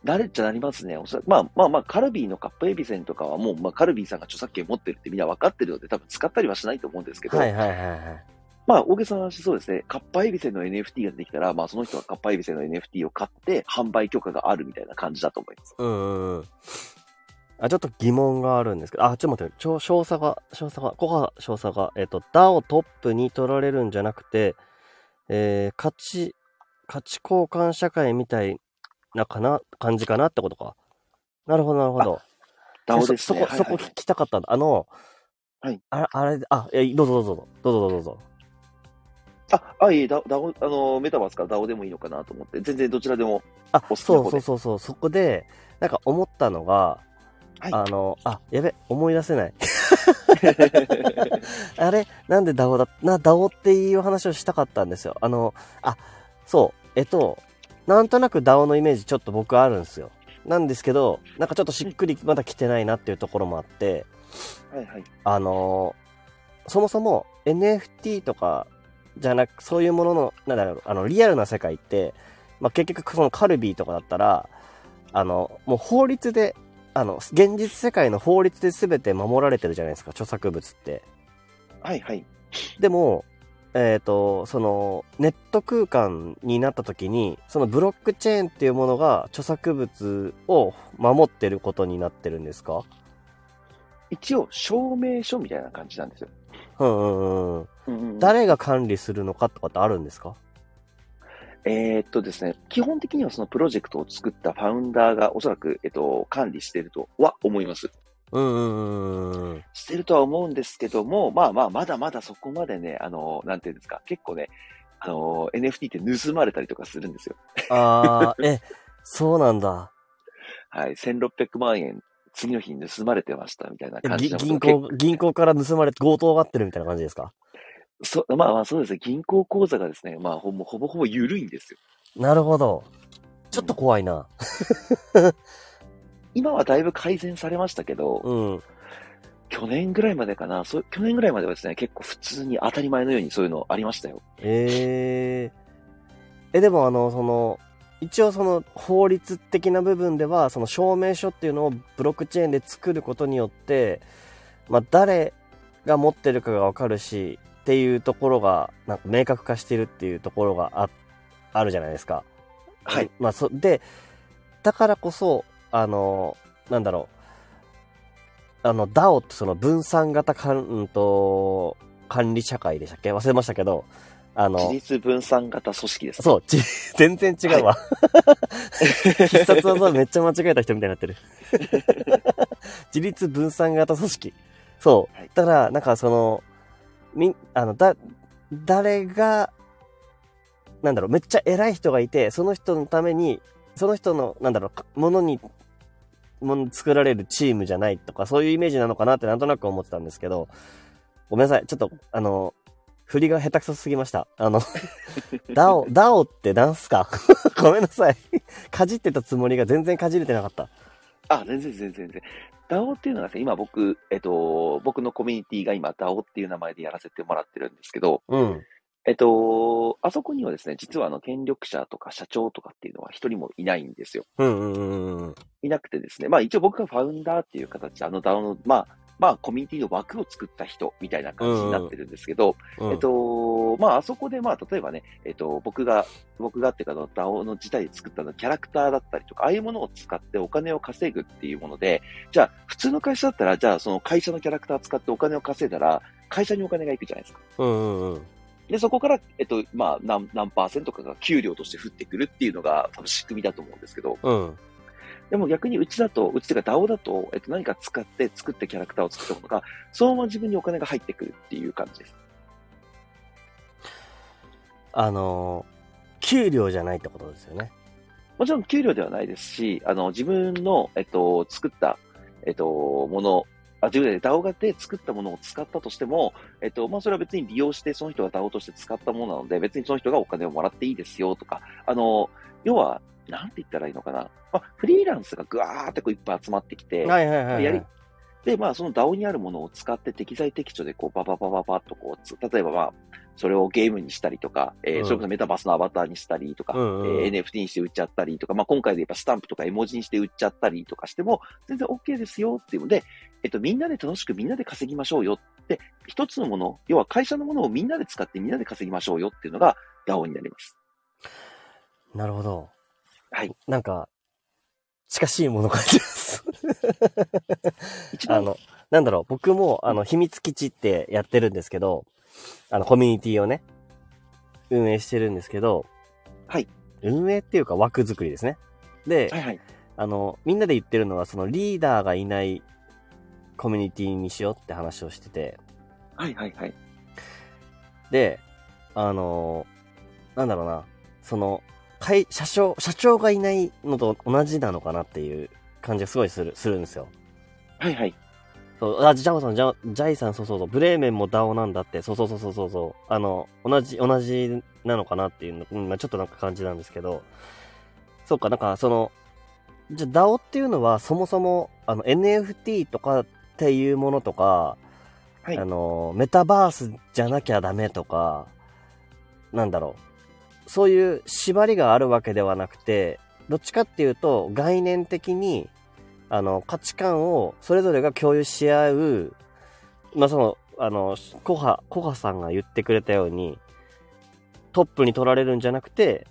なるっちゃなりますね。おそらくまあまあまあ、カルビーのカップエビセンとかはもう、まあ、カルビーさんが著作権持ってるってみんな分かってるので、多分使ったりはしないと思うんですけど、はいはいはいはい。まあ、大げさな話そうですね。カッパエビセンの NFT ができたら、まあ、その人はカッパエビセンの NFT を買って、販売許可があるみたいな感じだと思います。うんうんうん。あ、ちょっと疑問があるんですけど、あ、ちょっと待って、ちょ詳細が、詳細が、ここが詳細が、えっ、と、DAO トップに取られるんじゃなくて、えー、価値、価値交換社会みたいなかな、感じかなってことか。なるほど、なるほど。DAO そですね。そこ、そこ聞きたかったんだ。あの、はい。ああれ、あ、え、どうぞどうぞ、どうぞどうぞどうぞ。あ、あ、いい、ダダオ、あの、メタバースかダオでもいいのかなと思って、全然どちらでも。あ、お好きなそうそうそうそう、そこで、なんか思ったのが、はいあの、あ、やべ、思い出せない。(laughs) あれなんでダオだ、な、ダオっていう話をしたかったんですよ。あの、あ、そう、えっと、なんとなくダオのイメージちょっと僕あるんですよ。なんですけど、なんかちょっとしっくりまだ来てないなっていうところもあって、はいはい。あのそもそも NFT とかじゃなく、そういうものの、なんだろう、あの、リアルな世界って、まあ、結局そのカルビーとかだったら、あの、もう法律で、あの、現実世界の法律で全て守られてるじゃないですか、著作物って。はいはい。でも、えっ、と、その、ネット空間になった時に、そのブロックチェーンっていうものが著作物を守ってることになってるんですか？一応、証明書みたいな感じなんですよ。うんうんうん。うんうん、誰が管理するのかとかってあるんですか？えーっとですね、基本的にはそのプロジェクトを作ったファウンダーがおそらく、えっと、管理しているとは思います。うんうんうんうん。してるとは思うんですけども、まあまあ、まだまだそこまでね、あの、なんていうんですか、結構ね、あの、NFT って盗まれたりとかするんですよ。ああ、え、そうなんだ。はい、1600万円、次の日に盗まれてましたみたいな感じの銀行、銀行から盗まれて強盗があってるみたいな感じですか？そまあまあそうですね、銀行口座がですね、まあほぼほぼほぼ緩いんですよ。なるほど。ちょっと怖いな。(laughs) 今はだいぶ改善されましたけど、うん。去年ぐらいまでかな、そう去年ぐらいまではですね、結構普通に当たり前のようにそういうのありましたよ。えええ、でもあの、その、一応その法律的な部分では、その証明書っていうのをブロックチェーンで作ることによって、まあ誰が持ってるかがわかるし、っていうところが、なんか明確化してるっていうところがあ、あるじゃないですか。はい。まあ、そ、で、だからこそ、あの、なんだろう。あの、DAO ってその分散型かん、うんと、管理社会でしたっけ？忘れましたけど、あの、自立分散型組織です、ね。そう、ち、(laughs) 全然違うわ。(laughs) 必殺技めっちゃ間違えた人みたいになってる。(laughs) 自立分散型組織。そうはい。だから、なんかその、みん、あの、だ、誰が、なんだろう、めっちゃ偉い人がいて、その人のために、その人の、なんだろうか、ものに、もの作られるチームじゃないとか、そういうイメージなのかなってなんとなく思ってたんですけど、ごめんなさい。ちょっと、あの、振りが下手くそすぎました。あの、(laughs) ダオ、ダオってなんすか？(laughs) ごめんなさい。かじってたつもりが全然かじれてなかった。あ、全然全然全然。DAO っていうのがですね、今僕、えっと、僕のコミュニティが今 DAO っていう名前でやらせてもらってるんですけど、うん。えっと、あそこにはですね、実はあの、権力者とか社長とかっていうのは一人もいないんですよ。うんうんうんうん。いなくてですね、まあ一応僕がファウンダーっていう形で、あの DAO の、まあ、まあコミュニティの枠を作った人みたいな感じになってるんですけど、うんえっ、と、まああそこでまあ例えばね、えっ、と、僕が、僕がっていうか、DAO の自体で作ったのキャラクターだったりとか、ああいうものを使ってお金を稼ぐっていうもので、じゃあ普通の会社だったら、じゃあその会社のキャラクター使ってお金を稼いだら、会社にお金がいくじゃないですか。うんうんうん。で、そこから、えっと、まあ、何、何パーセントかが給料として降ってくるっていうのが、多分仕組みだと思うんですけど、うん。でも逆にうちだと、うちというか DAO だと、えっと、何か使って作ったキャラクターを作ったものが、そのまま自分にお金が入ってくるっていう感じです。あのー、給料じゃないってことですよね。もちろん給料ではないですし、あの、自分の、えっと、作った、えっと、もの、あ、自分で DAO がで作ったものを使ったとしても、えっと、まあ、それは別に利用して、その人が DAO として使ったものなので、別にその人がお金をもらっていいですよとか、あの、要は、なんて言ったらいいのかな？まあ、フリーランスがぐわーってこういっぱい集まってきて、はいはいはい、はい。やりで、まあ、その DAO にあるものを使って適材適所で、こう、バババババッとこうつ、例えばまあ、それをゲームにしたりとか、えーうんそれこそメタバースのアバターにしたりとか、うんうんえー NFT にして売っちゃったりとか、まあ、今回で言えばスタンプとか絵文字にして売っちゃったりとかしても、全然 OK ですよっていうので、えっと、みんなで楽しくみんなで稼ぎましょうよって、一つのもの、要は会社のものをみんなで使ってみんなで稼ぎましょうよっていうのが DAO になります。なるほど。はい。なんか、近しいもの感じます。あの、なんだろう、僕も、あの、秘密基地ってやってるんですけど、あの、コミュニティをね、運営してるんですけど、はい。運営っていうか枠作りですね。で、はいはい。あの、みんなで言ってるのは、そのリーダーがいないコミュニティにしようって話をしてて、はいはいはい。で、あのーなんだろうな、その、会、社長、社長がいないのと同じなのかなっていう感じがすごいする、するんですよ。はいはい。そう、あ、ジャオさん、ジャジャイさん、そうそうそう、ブレーメンもダオなんだって、そうそうそうそうそうそう、あの、同じ、同じなのかなっていうの、うん、まあちょっとなんか感じなんですけど、そうか、なんかその、じゃあダオっていうのはそもそも、あの、NFT とかっていうものとか、はいあの、メタバースじゃなきゃダメとか、なんだろう。そういう縛りがあるわけではなくて、どっちかっていうと、概念的に、あの、価値観をそれぞれが共有し合う、まあ、その、あの、コハ、コハさんが言ってくれたように、トップに取られるんじゃなくて、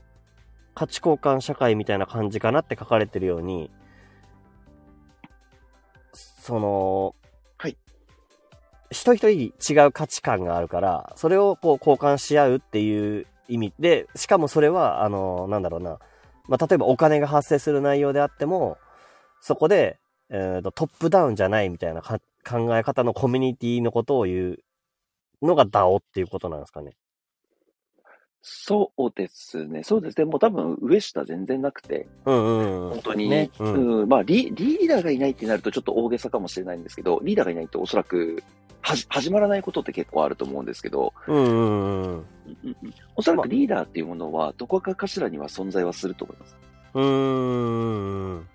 価値交換社会みたいな感じかなって書かれてるように、その、はい。人一人違う価値観があるから、それをこう交換し合うっていう意味で、しかもそれは、あの、なんだろうな、まあ、例えばお金が発生する内容であっても、そこで、えーと、トップダウンじゃないみたいな考え方のコミュニティのことを言うのが DAO っていうことなんですかね。そうですね。そうですね。もう多分上下全然なくて、うんうんうん。本当に、ねううんん、まあリ、リーダーがいないってなるとちょっと大げさかもしれないんですけど、リーダーがいないとおそらくはじ始まらないことって結構あると思うんですけど、うんうんうん。うんうんおそらくリーダーっていうものはどこかかしらには存在はすると思います。うーん。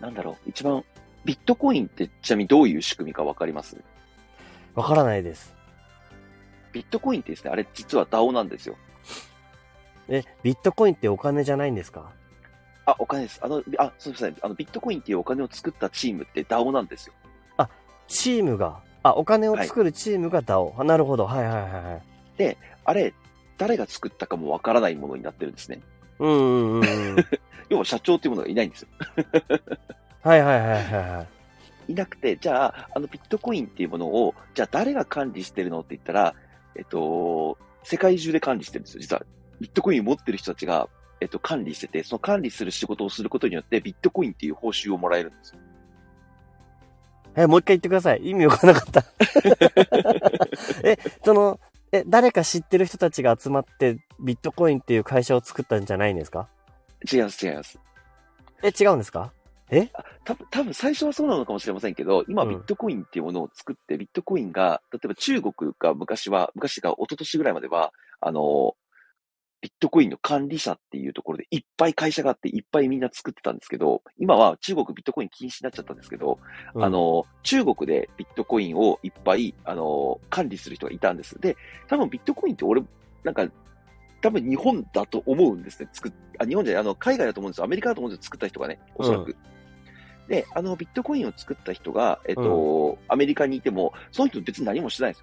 なんだろう、一番、ビットコインってちなみにどういう仕組みかわかります？わからないです。ビットコインってですね、あれ実は DAO なんですよ。え、ビットコインってお金じゃないんですか？あ、お金です。あの、あ、そうですね。あの、ビットコインっていうお金を作ったチームって DAO なんですよ。チームが、あ、お金を作るチームが DAO。あなるほど。はいはいはいはい。あれ、誰が作ったかもわからないものになってるんですね。うんうんうんうん。(laughs) 要は社長っていうものがいないんですよ。はいはいはいはいはい。いなくて、じゃあ、あのビットコインっていうものを、じゃあ誰が管理してるのって言ったら、えっと、世界中で管理してるんですよ。実は、ビットコインを持ってる人たちが、えっと、管理してて、その管理する仕事をすることによって、ビットコインっていう報酬をもらえるんですよ。え、もう一回言ってください。意味わからなかった。(laughs) え、その、え、誰か知ってる人たちが集まって、ビットコインっていう会社を作ったんじゃないんですか？違います、違います。え、違うんですか？多分、多分最初はそうなのかもしれませんけど、今うんビットコインっていうものを作って、ビットコインが、例えば中国が昔は、昔が一昨年ぐらいまでは、あの、ビットコインの管理者っていうところでいっぱい会社があっていっぱいみんな作ってたんですけど、今は中国ビットコイン禁止になっちゃったんですけど、うんあ、の、中国でビットコインをいっぱい、あの、管理する人がいたんです。で、多分ビットコインって俺、なんか、多分日本だと思うんですね。作っ、あ、日本じゃない、あの、海外だと思うんですよ。アメリカだと思うんですよ。作った人がね、おそらく。で、あの、ビットコインを作った人が、えっと、アメリカにいても、その人別に何もしてないんで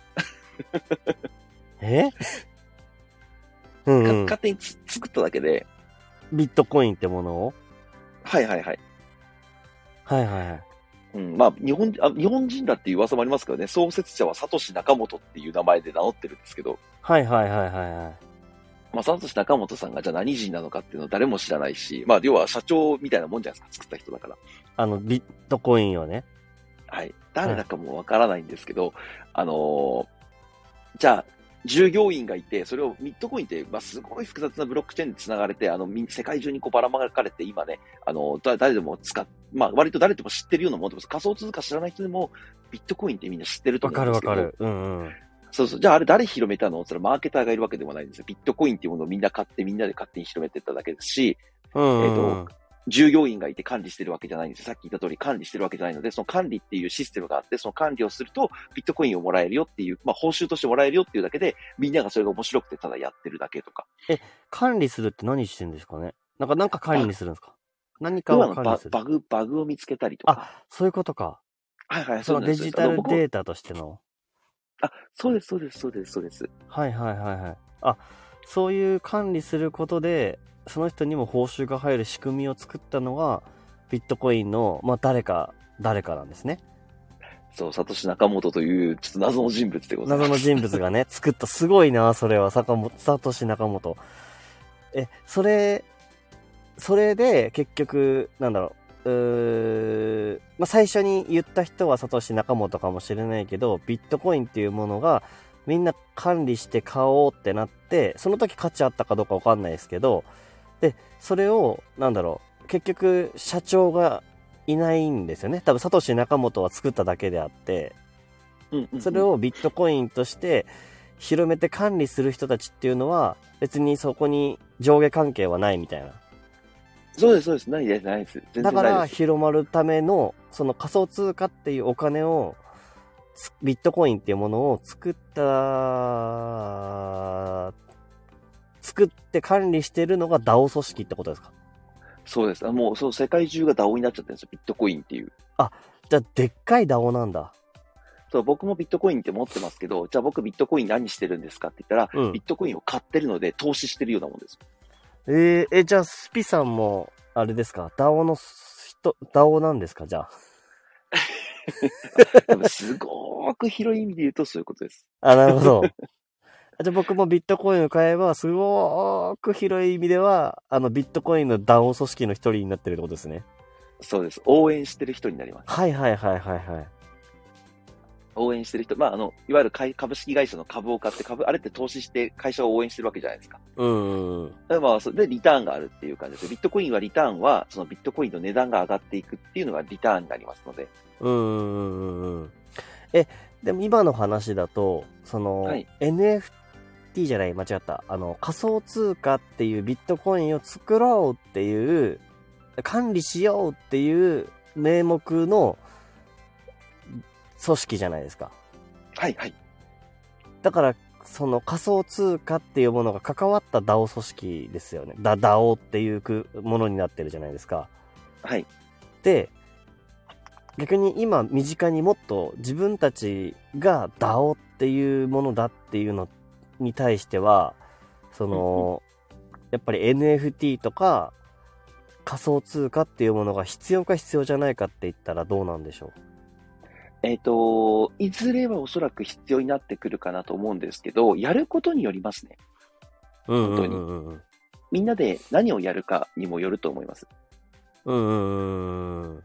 すよ。え？うん。勝手につ作っただけで、ビットコインってものを？はいはいはい。はいはいはい。うん、まあ、日本、あ日本人だっていう噂もありますけどね、創設者はサトシナカモトっていう名前で名乗ってるんですけど、はいはいはいはいはい。まあ、サトシナカモトさんがじゃあ何人なのかっていうのは誰も知らないし、まあ、要は社長みたいなもんじゃないですか、作った人だから。あの、ビットコインをね。はい。誰だかもわからないんですけど、あのーじゃあ、従業員がいて、それをビットコインって、まあ、すごい複雑なブロックチェーンで繋がれて、あの、み世界中にこうばらまかれて、今ね、あの、だ誰でも使っ、まあ、割と誰でも知ってるようなものです。仮想通貨知らない人でも、ビットコインってみんな知ってるとわ思うんですけど。かるわかる。うんうん。そうそう。じゃああれ誰広めたの？それマーケターがいるわけでもないんですよ。ビットコインっていうものをみんな買ってみんなで勝手に広めていっただけですし。えー従業員がいて管理してるわけじゃないんですよ。さっき言った通り管理してるわけじゃないので、その管理っていうシステムがあって、その管理をするとビットコインをもらえるよっていう、まあ報酬としてもらえるよっていうだけで、みんながそれが面白くてただやってるだけとか。管理するって何してんですかね？なんか、なんか管理するんですか？何かを管理する。ババグ、バグを見つけたりとか。あ、そういうことか。はいはい、そのなんですデジタルデータとしての。あ、そうです、そうです、そうです、そうです。はいはいはいはい。あ、そういう管理することで、その人にも報酬が入る仕組みを作ったのが、ビットコインの、まあ誰か、誰かなんですね。そう、サトシ・ナカモトという、ちょっと謎の人物でございます。謎の人物がね、(laughs) 作った、すごいな、それは、坂本、サトシ中本。え、それ、それで、結局、なんだろうーまあ、最初に言った人はサトシ仲本かもしれないけど、ビットコインっていうものがみんな管理して買おうってなって、その時価値あったかどうかわかんないですけど、で、それを、なんだろう、結局社長がいないんですよね。多分サトシ仲本は作っただけであって、それをビットコインとして広めて管理する人たちっていうのは、別にそこに上下関係はないみたいな。そうです、そうです。ないです、ないです。全だから。広まるための、その仮想通貨っていうお金を、つビットコインっていうものを作った、作って管理してるのが DAO 組織ってことですか？そうです。あもう、そう、世界中が DAO になっちゃってるんですよ。ビットコインっていう。じゃあ、でっかい DAO なんだ。そう、僕もビットコインって持ってますけど、じゃあ僕ビットコイン何してるんですかって言ったら、うんビットコインを買ってるので投資してるようなもんです。えー、え、じゃあ、スピさんも、あれですか ?DAO の人、DAO なんですか？じゃあ。(laughs) すごーく広い意味で言うとそういうことです。あ、なるほど。(laughs) あじゃあ僕もビットコインを買えば、すごーく広い意味では、あの、ビットコインの DAO 組織の一人になってるってことですね。そうです。応援してる人になります。はいはいはいはいはい。応援してる人、まあ、あの、いわゆる株式会社の株を買って、株、あれって投資して会社を応援してるわけじゃないですか。うんうんうん。でまあ、それでリターンがあるっていう感じです。ビットコインはリターンは、そのビットコインの値段が上がっていくっていうのがリターンになりますので。うんん。え、でも今の話だと、その、はい NFT じゃない、間違った。あの、仮想通貨っていうビットコインを作ろうっていう、管理しようっていう名目の組織じゃないですか。はい、はい。だから、その仮想通貨っていうものが関わった DAO 組織ですよね。だ DAO っていうくものになってるじゃないですか。はい。で、逆に今身近にもっと自分たちが DAO っていうものだっていうのに対しては、その、やっぱり NFT とか仮想通貨っていうものが必要か必要じゃないかって言ったらどうなんでしょえっ、と、いずれはおそらく必要になってくるかなと思うんですけど、やることによりますね。本当にうんうんうん。みんなで何をやるかにもよると思います。うん。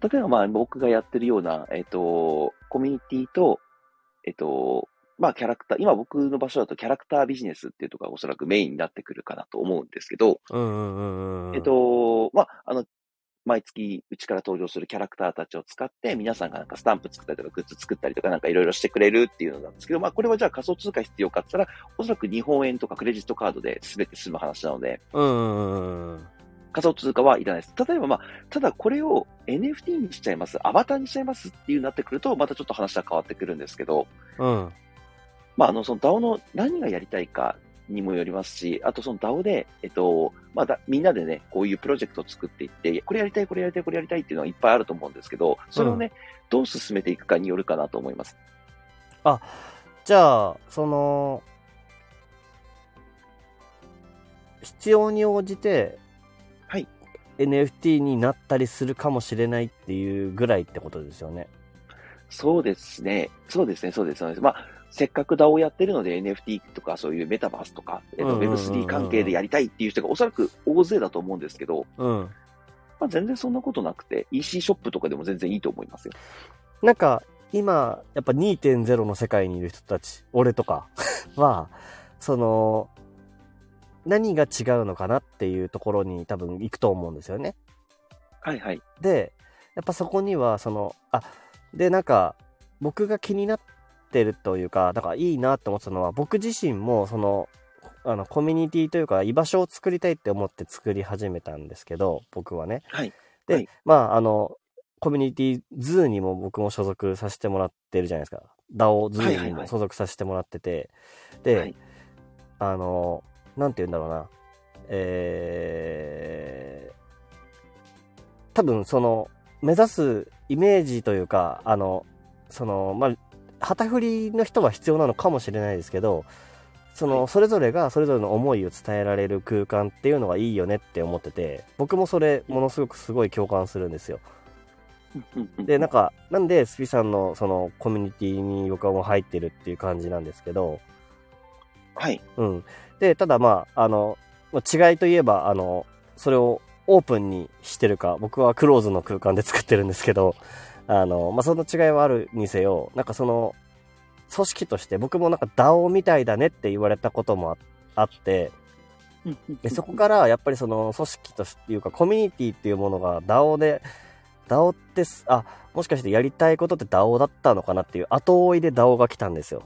例えばまあ僕がやってるような、えっ、と、コミュニティと、えっ、と、まあキャラクター、今僕の場所だとキャラクタービジネスっていうところがおそらくメインになってくるかなと思うんですけど、うんうんうんうん。えっ、と、まあ、あの、毎月うちから登場するキャラクターたちを使って皆さんがなんかスタンプ作ったりとかグッズ作ったりとかなんかいろいろしてくれるっていうのなんですけど、まあこれはじゃあ仮想通貨必要かって言ったら、おそらく日本円とかクレジットカードで全て済む話なので、うん。仮想通貨はいらないです。例えばまあ、ただこれを NFT にしちゃいます、アバターにしちゃいますっていうなってくると、またちょっと話は変わってくるんですけど、うん。まあ、あの、その DAO の何がやりたいかにもよりますし、あとその DAO で、えっと、まあだ、みんなでね、こういうプロジェクトを作っていって、これやりたい、これやりたい、これやりたいっていうのはいっぱいあると思うんですけど、それをね、どう進めていくかによるかなと思います。じゃあ、その、必要に応じて、はい。NFT になったりするかもしれないっていうぐらいってことですよね。そうですね。そうですね、そうです、そうです。まあ、せっかく DAO をやってるので NFT とかそういうメタバースとか、えっと、うんうんうんうん Web3 関係でやりたいっていう人がおそらく大勢だと思うんですけど、うん。まあ、全然そんなことなくて、EC ショップとかでも全然いいと思いますよ。なんか、今、やっぱ2.0の世界にいる人たち、俺とか (laughs) は、その、何が違うのかなっていうところに多分行くと思うんですよね。はいはい。で、やっぱそこには、その、あ、で、なんか、僕が気になってるというか、だからいいなって思ってたのは、僕自身も、その、あの、コミュニティというか、居場所を作りたいって思って作り始めたんですけど、僕はね。はい。で、はいまあ、あの、コミュニティズーにも僕も所属させてもらってるじゃないですか。DAO ズーにもはいはいはい所属させてもらってて、で、はいあの、なんて言うんだろうな。えー、多分その、目指すイメージというか、あの、その、まあ、旗振りの人は必要なのかもしれないですけど、その、はいそれぞれがそれぞれの思いを伝えられる空間っていうのがいいよねって思ってて、僕もそれ、ものすごくすごい共感するんですよ。で、なんか、なんで、スピさんのそのコミュニティに僕はもう入ってるっていう感じなんですけど、はい。うん。で、ただまあ、あの、まあ違いといえば、あの、それをオープンにしてるか、僕はクローズの空間で作ってるんですけど、あの、まあ、その違いはあるにせよ、なんかその、組織として僕もなんか DAO みたいだねって言われたこともあって、でそこからやっぱりその組織としていうかコミュニティっていうものが DAO で、DAO ってす、あ、もしかしてやりたいことって DAO だったのかなっていう後追いで DAO が来たんですよ。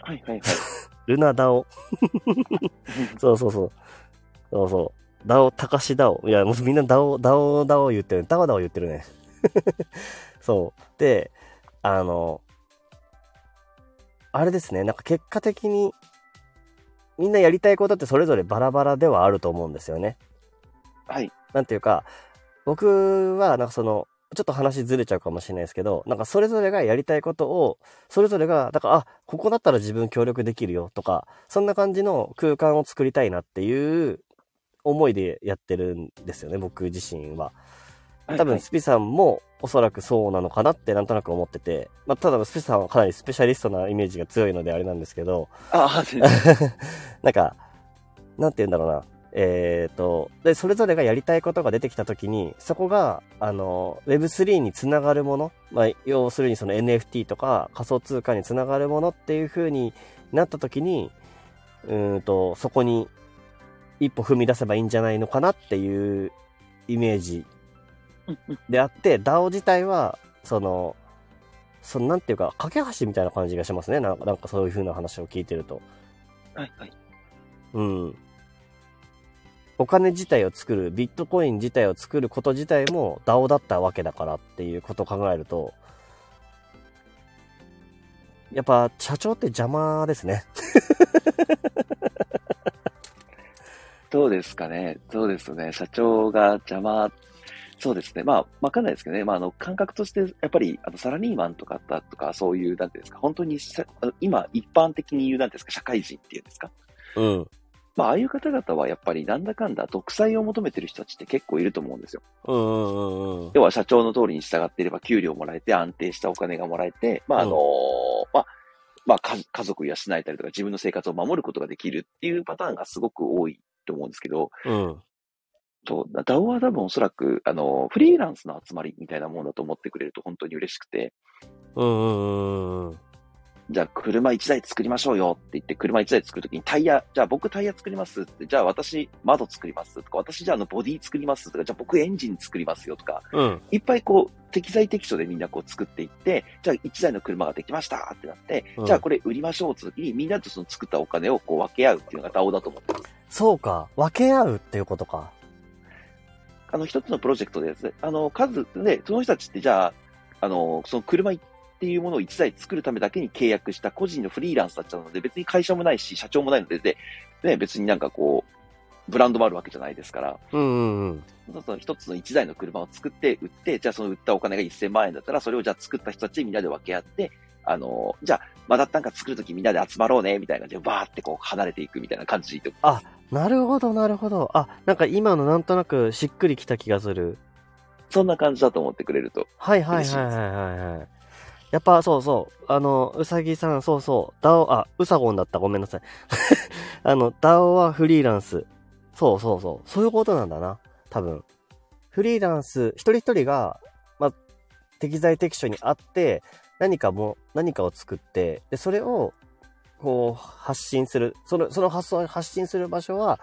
はいはいはい。(laughs) ルナ DAO。(laughs) そうそうそう。そうそう。ダオ、たかしダオ。いや、もうみんなダオ、ダオ、ダオ言ってる。ダオダオ言ってるね。(laughs) そう。で、あの、あれですね、なんか結果的に、みんなやりたいことってそれぞれバラバラではあると思うんですよね。はい。なんていうか、僕は、なんかその、ちょっと話ずれちゃうかもしれないですけど、なんかそれぞれがやりたいことを、それぞれが、だから、あ、ここだったら自分協力できるよとか、そんな感じの空間を作りたいなっていう思いでやってるんですよね、僕自身は。多分、スピさんもおそらくそうなのかなってなんとなく思ってて、まあ、ただスピさんはかなりスペシャリストなイメージが強いのであれなんですけど、あ (laughs) あ、なんか、なんて言うんだろうな。えっ、と、で、それぞれがやりたいことが出てきたときに、そこが、あの、Web3 につながるもの、まあ、要するにその NFT とか仮想通貨につながるものっていう風になったときに、うーんと、そこに一歩踏み出せばいいんじゃないのかなっていうイメージであって、DAO 自体は、その、そのなんていうか、架け橋みたいな感じがしますね。なんかなんかそういう風な話を聞いてると。はいはい。うん。お金自体を作る、ビットコイン自体を作ること自体も DAO だったわけだからっていうことを考えると、やっぱ社長って邪魔ですね。(laughs) どうですかね。そうですね。社長が邪魔、そうですね。まあ、わかんないですけどね。まあ、あの、感覚として、やっぱり、あの、サラリーマンとかだとか、そういう、なんていうんですか、本当に今、一般的に言う、なんていうんですか、社会人っていうんですか。うん。まあ、ああいう方々は、やっぱり、なんだかんだ、独裁を求めてる人たちって結構いると思うんですよ。うんうんうんうん。要は、社長の通りに従っていれば、給料もらえて、安定したお金がもらえて、まあ、あのまあ、まあ、家家族養えたりとか、自分の生活を守ることができるっていうパターンがすごく多いと思うんですけど、うん。そう、ダ DAO は多分おそらく、あの、フリーランスの集まりみたいなものだと思ってくれると本当に嬉しくて、うん。じゃあ車1台作りましょうよって言って、車1台作るときにタイヤ、じゃあ僕タイヤ作りますって、じゃあ私窓作りますとか、私じゃああのボディ作りますとか、じゃあ僕エンジン作りますよとか、うん。いっぱいこう、適材適所でみんなこう作っていって、じゃあ1台の車ができましたってなって、うんじゃあこれ売りましょうって時にみんなとその作ったお金をこう分け合うっていうのが DAO だと思ってます。そうか。分け合うっていうことか。あの、一つのプロジェクトでですね、あの、数で、その人たちってじゃあ、あの、その車っていうものを1台作るためだけに契約した個人のフリーランスだったので、別に会社もないし、社長もないので、で、ね、別になんかこう、ブランドもあるわけじゃないですから、うんうんうん。一つの1台の車を作って売って、じゃあその売ったお金が1000万円だったら、それをじゃあ作った人たちでみんなで分け合って、あの、じゃあ、まだなんか作るときみんなで集まろうね、みたいな感じで、バーってこう離れていくみたいな感じでいいと思います。なるほど、なるほど。あ、なんか今のなんとなくしっくりきた気がする。そんな感じだと思ってくれると。はいはいはいはいはいはい。やっぱそうそう。あの、うさぎさん、そうそう。ダオ、あ、うさごんだった。ごめんなさい。(laughs) あの、ダオはフリーランス。そうそうそう。そういうことなんだな。多分。フリーランス、一人一人が、まあ、適材適所にあって、何かも、何かを作って、で、それを、こう、発信する。その、その発想、発信する場所は、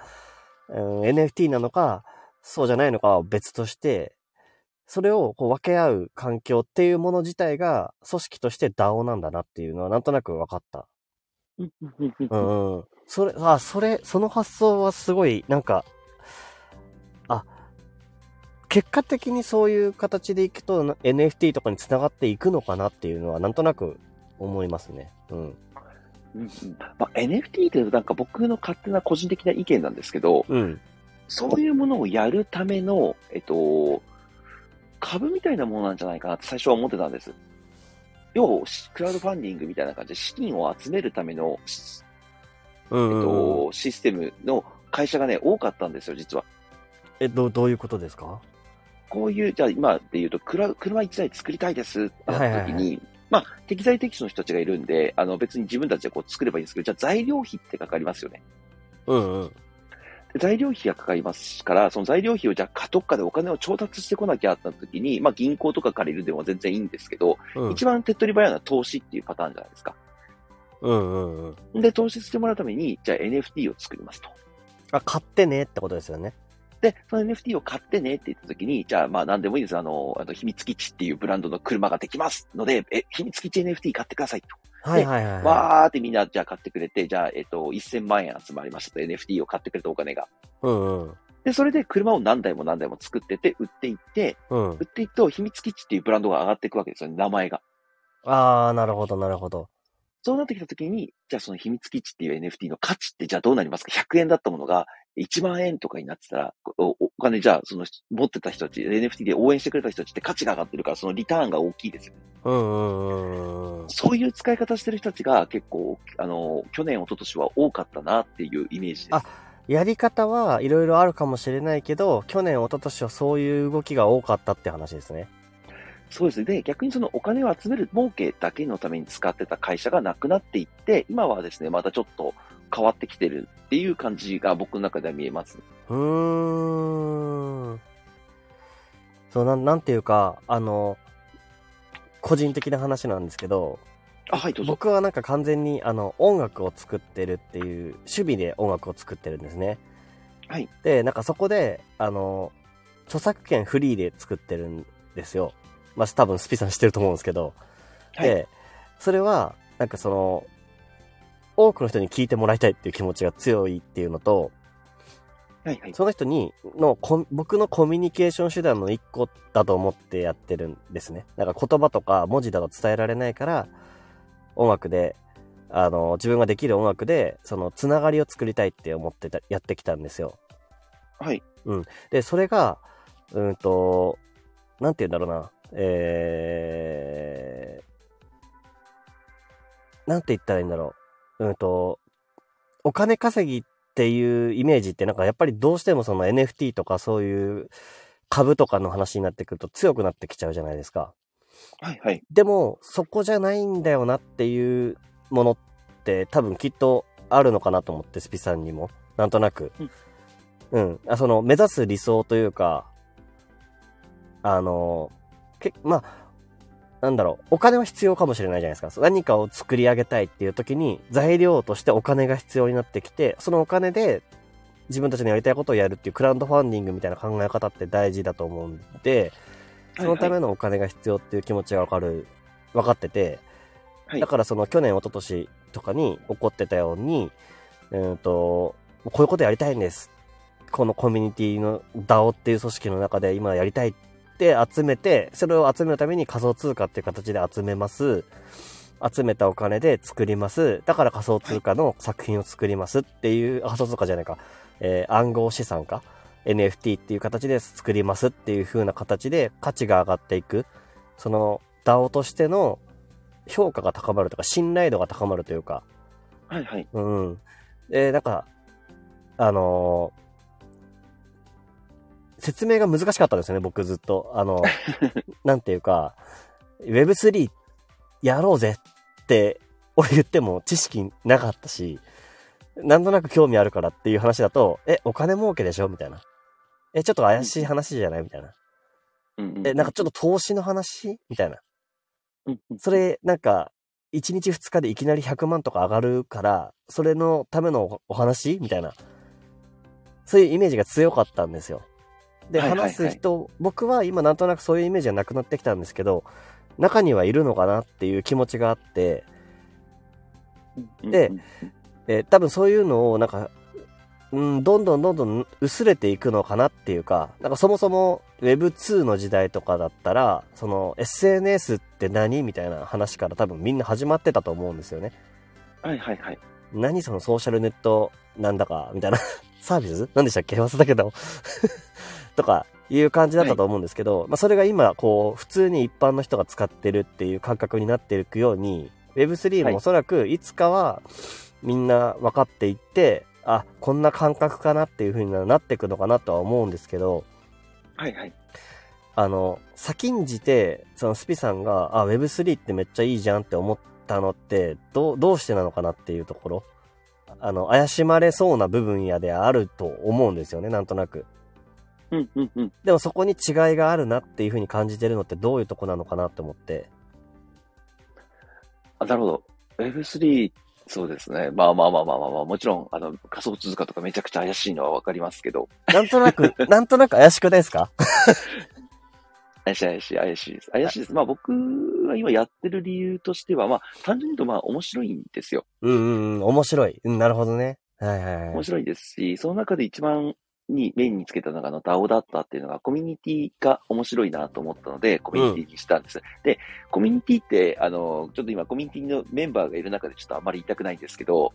うん、NFT なのか、そうじゃないのかは別として、それをこう分け合う環境っていうもの自体が組織として DAO なんだなっていうのはなんとなく分かった。うんうん。それ、あ、それ、その発想はすごい、なんか、あ、結果的にそういう形でいくとな NFT とかに繋がっていくのかなっていうのはなんとなく思いますね。うん。うんうんまあ、NFT ってなんか僕の勝手な個人的な意見なんですけど、うん。そういうものをやるための、えっと、株みたいなものなんじゃないかなって最初は思ってたんです。要は、しクラウドファンディングみたいな感じで資金を集めるための、しうんうんうん、えっと、システムの会社がね、多かったんですよ、実は。え、どう、どういうことですか？こういう、じゃあ今で言うと、クラ車1台作りたいですってなった時に、はいはいまあ、適材適所の人たちがいるんで、あの別に自分たちでこう作ればいいんですけど、じゃあ材料費ってかかりますよね。うんうん。材料費がかかりますから、その材料費をじゃあ、どっかでお金を調達してこなきゃってなった時に、まあ銀行とか借りるでも全然いいんですけど、うん。一番手っ取り早いのは投資っていうパターンじゃないですか。うんうんうん。で、投資してもらうために、じゃあ NFT を作りますと。あ、買ってねってことですよね。で、その NFT を買ってねって言った時に、じゃあまあ何でもいいです。あの、あの秘密基地っていうブランドの車ができますので、え、秘密基地 NFT 買ってくださいと。はいはいはい、はい。わーってみんなじゃあ買ってくれて、じゃあ、えっと、1000万円集まりましたと。NFT を買ってくれたお金が。うんうん。で、それで車を何台も何台も作ってて、売っていって、うん売。っていくと、秘密基地っていうブランドが上がっていくわけですよね、名前が。あー、なるほどなるほど。そうなってきたときに、じゃあその秘密基地っていう NFT の価値ってじゃあどうなりますか ?100 円だったものが1万円とかになってたら、おお金じゃあその持ってた人たち、NFT で応援してくれた人たちって価値が上がってるから、そのリターンが大きいですよね。ん。そういう使い方してる人たちが結構、あの、去年、一昨年は多かったなっていうイメージです。あやり方はいろいろあるかもしれないけど、去年、一昨年はそういう動きが多かったって話ですね。そうですね。で、逆にそのお金を集める儲けだけのために使ってた会社がなくなっていって、今はですね、またちょっと変わってきてるっていう感じが僕の中では見えます。うーん。そう、なん、なんていうか、あの、個人的な話なんですけど、あ、はい、どうぞ。僕はなんか完全にあの音楽を作ってるっていう趣味で音楽を作ってるんですね。はい。で、なんかそこで、あの、著作権フリーで作ってるんですよ。まあ、多分スピさん知ってると思うんですけど。はい。で、それは、なんかその、多くの人に聞いてもらいたいっていう気持ちが強いっていうのと、はい、はい。その人に、のコ、僕のコミュニケーション手段の一個だと思ってやってるんですね。だから言葉とか文字だと伝えられないから、音楽で、あの、自分ができる音楽で、その、つながりを作りたいって思ってた、やってきたんですよ。はい。で、それが、うんと、なんて言うんだろうな、えー、なんて言ったらいいんだろう。うんと、お金稼ぎっていうイメージってなんかやっぱりどうしてもその NFT とかそういう株とかの話になってくると強くなってきちゃうじゃないですか。はい、はい。でも、そこじゃないんだよなっていうものって多分きっとあるのかなと思って、スピさんにも。なんとなく。うん。あその、目指す理想というか、あの、け、まあ、なんだろう、お金は必要かもしれないじゃないですか。何かを作り上げたいっていう時に、材料としてお金が必要になってきて、そのお金で自分たちのやりたいことをやるっていうクラウドファンディングみたいな考え方って大事だと思うんで、そのためのお金が必要っていう気持ちがわかる、分かってて、はいだからその去年、一昨年とかに起こってたように、うんと、こういうことやりたいんです。このコミュニティの DAO っていう組織の中で今やりたいって集めて、それを集めるために仮想通貨っていう形で集めます。集めたお金で作ります。だから仮想通貨の作品を作りますっていう、あ仮想通貨じゃないか。えー暗号資産か？NFT っていう形で作りますっていう風な形で価値が上がっていく。その DAO としての評価が高まるとか、信頼度が高まるというか、はい、はい。うんうん。で、なんか、あのー説明が難しかったですね、僕ずっと。あの、(laughs) なんていうか、Web3 やろうぜって、俺言っても知識なかったし、なんとなく興味あるからっていう話だと、え、お金儲けでしょ？みたいな。え、ちょっと怪しい話じゃない？みたいな。え、なんかちょっと投資の話？みたいな。それ、なんか、1日2日でいきなり100万とか上がるから、それのためのおお話？みたいな。そういうイメージが強かったんですよ。で、はいはいはい話す人、僕は今なんとなくそういうイメージがなくなってきたんですけど、中にはいるのかなっていう気持ちがあって、でえー多分そういうのをなんか、うん、どんどんどんどん薄れていくのかなっていうか、なんかそもそも Web2 の時代とかだったら、その SNS って何みたいな話から多分みんな始まってたと思うんですよね。はい、はい、はい。何そのソーシャルネットなんだか、みたいな (laughs) サービス？何でしたっけ？忘れたけど。(laughs) とかいう感じだったと思うんですけど、まあそれが今こう普通に一般の人が使ってるっていう感覚になっていくように、Web3 はいもおそらくいつかはみんな分かっていって、あ、こんな感覚かなっていう風になっていくのかなとは思うんですけど、はい、はい。あの、先んじて、そのスピさんが、あ、Web3 ってめっちゃいいじゃんって思ったのって、どう、どうしてなのかなっていうところ。あの、怪しまれそうな部分やであると思うんですよね、なんとなく。うん、うん、うん。でもそこに違いがあるなっていう風に感じてるのってどういうとこなのかなって思って。あ、なるほど。Web3、そうですね。まあまあまあまあまあまあ、もちろん、あの、仮想通貨とかめちゃくちゃ怪しいのはわかりますけど、なんとなく、(laughs) なんとなく怪しくないですか？怪しい怪しい怪しいです。怪しいです。まあ僕は今やってる理由としては、まあ単純に言うとまあ面白いんですよ。うんうんうん、面白い。うん、なるほどね。はいはいはい。面白いですし、その中で一番にメインにつけたのがあの DAO だったっていうのがコミュニティが面白いなと思ったので、コミュニティにしたんです。で、コミュニティって、あの、ちょっと今コミュニティのメンバーがいる中でちょっとあんまり言いたくないんですけど、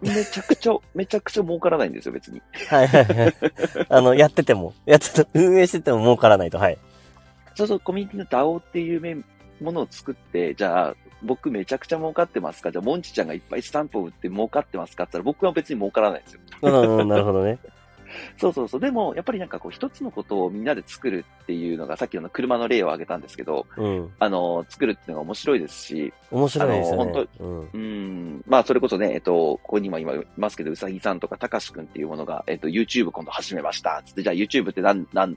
めちゃくちゃ、(laughs) めちゃくちゃ儲からないんですよ、別に。はいはいはい。あの、やってても、やってて、運営してても儲からないと。はい。そうそう、コミュニティの DAO っていう面ものを作って、じゃあ、僕めちゃくちゃ儲かってますか？じゃあ、モンチちゃんがいっぱいスタンプを売って儲かってますか？って言ったら、僕は別に儲からないんですよ。うんうん、なるほどね。(laughs) そうそうそう。でも、やっぱりなんかこう、一つのことをみんなで作るっていうのが、さっきの車の例を挙げたんですけど、うん。あの、作るっていうのが面白いですし、面白いですよね。あのうん。うん、まあ、それこそね、えっと、ここにも今いますけど、うさぎさんとかたかしくんっていうものが、えっと、YouTube 今度始めました。つって、じゃあ YouTube ってなん、なん、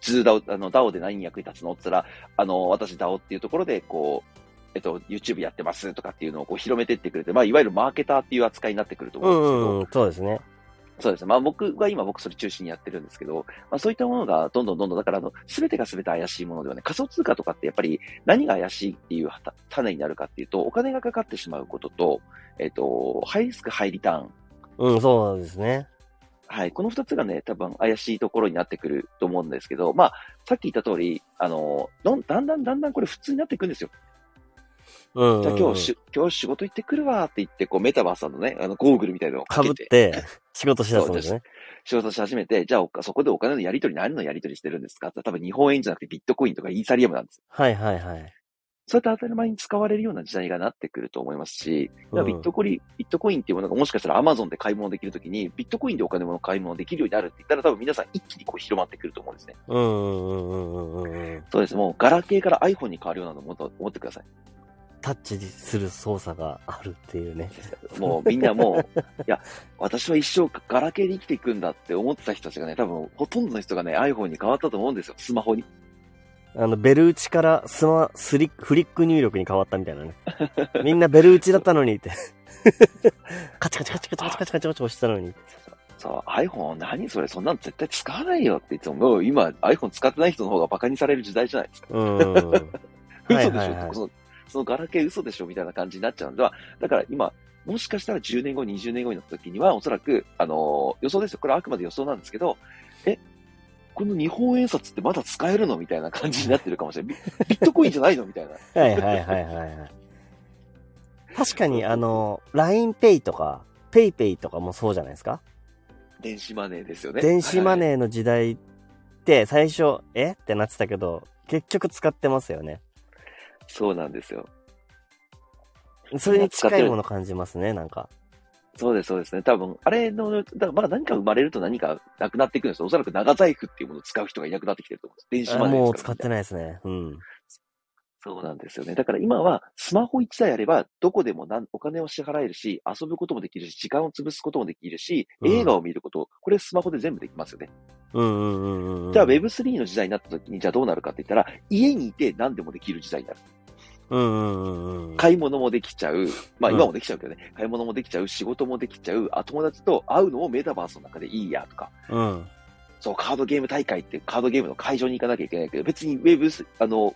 ズーダオ、あの、DAO で何に役に立つのって言ったら、あの、私 DAO っていうところで、こう、えっと、YouTube やってますとかっていうのをこう広めてってくれて、まあ、いわゆるマーケターっていう扱いになってくるとう思うんですけど、んうん、そうですね。そうですね。まあ僕は今僕それ中心にやってるんですけど、まあそういったものがどんどんどんどん、だからあの、すべてがすべて怪しいものではね、仮想通貨とかってやっぱり何が怪しいっていうた種になるかっていうと、お金がかかってしまうことと、えっ、と、ハイリスク、ハイリターン。うん、そうですね。はい。この二つがね、多分怪しいところになってくると思うんですけど、まあ、さっき言った通り、あの、どんだんだんだんだんこれ普通になっていくんですよ。うん、うん。じゃあ今日し、今日仕事行ってくるわって言って、こうメタバースさんのね、あの、ゴーグルみたいなのをか被け、ってて、仕事しだすんですね。仕事し始めて、じゃあおそこでお金のやり取り何のやり取りしてるんですかって多分日本円じゃなくてビットコインとかイーサリアムなんです。はいはいはい。そうやって当たり前に使われるような時代がなってくると思いますし、うんビットコリ、ビットコインっていうものがもしかしたら Amazon で買い物できるときに、ビットコインでお金を買い物できるようになるって言ったら多分皆さん一気にこう広まってくると思うんですね。うんうんうんうんうんうん。そうです。もうガラケーから iPhone に変わるようなのを思って思ってください。タッチする操作があるっていうね。もうみんなもう、いや、私は一生ガラケーで生きていくんだって思ってた人たちがね、多分ほとんどの人がね、iPhone に変わったと思うんですよ。スマホに。あの、ベル打ちからスマ、スリフリック入力に変わったみたいなね。みんなベル打ちだったのにって。カチカチカチカチカチカチカチカチ押したのに。そう、iPhone 何それ？そんなの絶対使わないよっていつも、今 iPhone 使ってない人の方がバカにされる時代じゃないですか。うん。(laughs) 嘘でしょ、はいはいはいそのガラケー嘘でしょみたいな感じになっちゃうんでは、だから今、もしかしたら10年後、20年後になった時には、おそらく、あのー予想ですよ。これはあくまで予想なんですけど、え、この日本円札ってまだ使えるのみたいな感じになってるかもしれない。ビ (laughs) ビットコインじゃないのみたいな。はいはいはいはいはい。確かに、あの、LINEPay とか、PayPay とかもそうじゃないですか？電子マネーですよね。電子マー。ネーの時代って最初、え？ってなってたけど、結局使ってますよね。そうなんですよ。それに近いもの感じますね、なんか。そうです、そうですね。多分、あれの、だからまだ何か生まれると何かなくなっていくんですよ。おそらく長財布っていうものを使う人がいなくなってきてると思うんです。電子あマネーもう使ってないですね。うん。そうなんですよね。だから今はスマホ1台あればどこでもなんお金を支払えるし、遊ぶこともできるし、時間を潰すこともできるし、うん映画を見ること、これスマホで全部できますよね。うんうんうんうん。じゃあ Web3 の時代になった時にじゃあどうなるかって言ったら、家にいて何でもできる時代になる。うんうんうんうん。買い物もできちゃう。まあうん今もできちゃうけどね。買い物もできちゃう。仕事もできちゃう。あ、友達と会うのもメタバースの中でいいやとか。うん。そう、カードゲーム大会ってカードゲームの会場に行かなきゃいけないけど、別に Web、あの、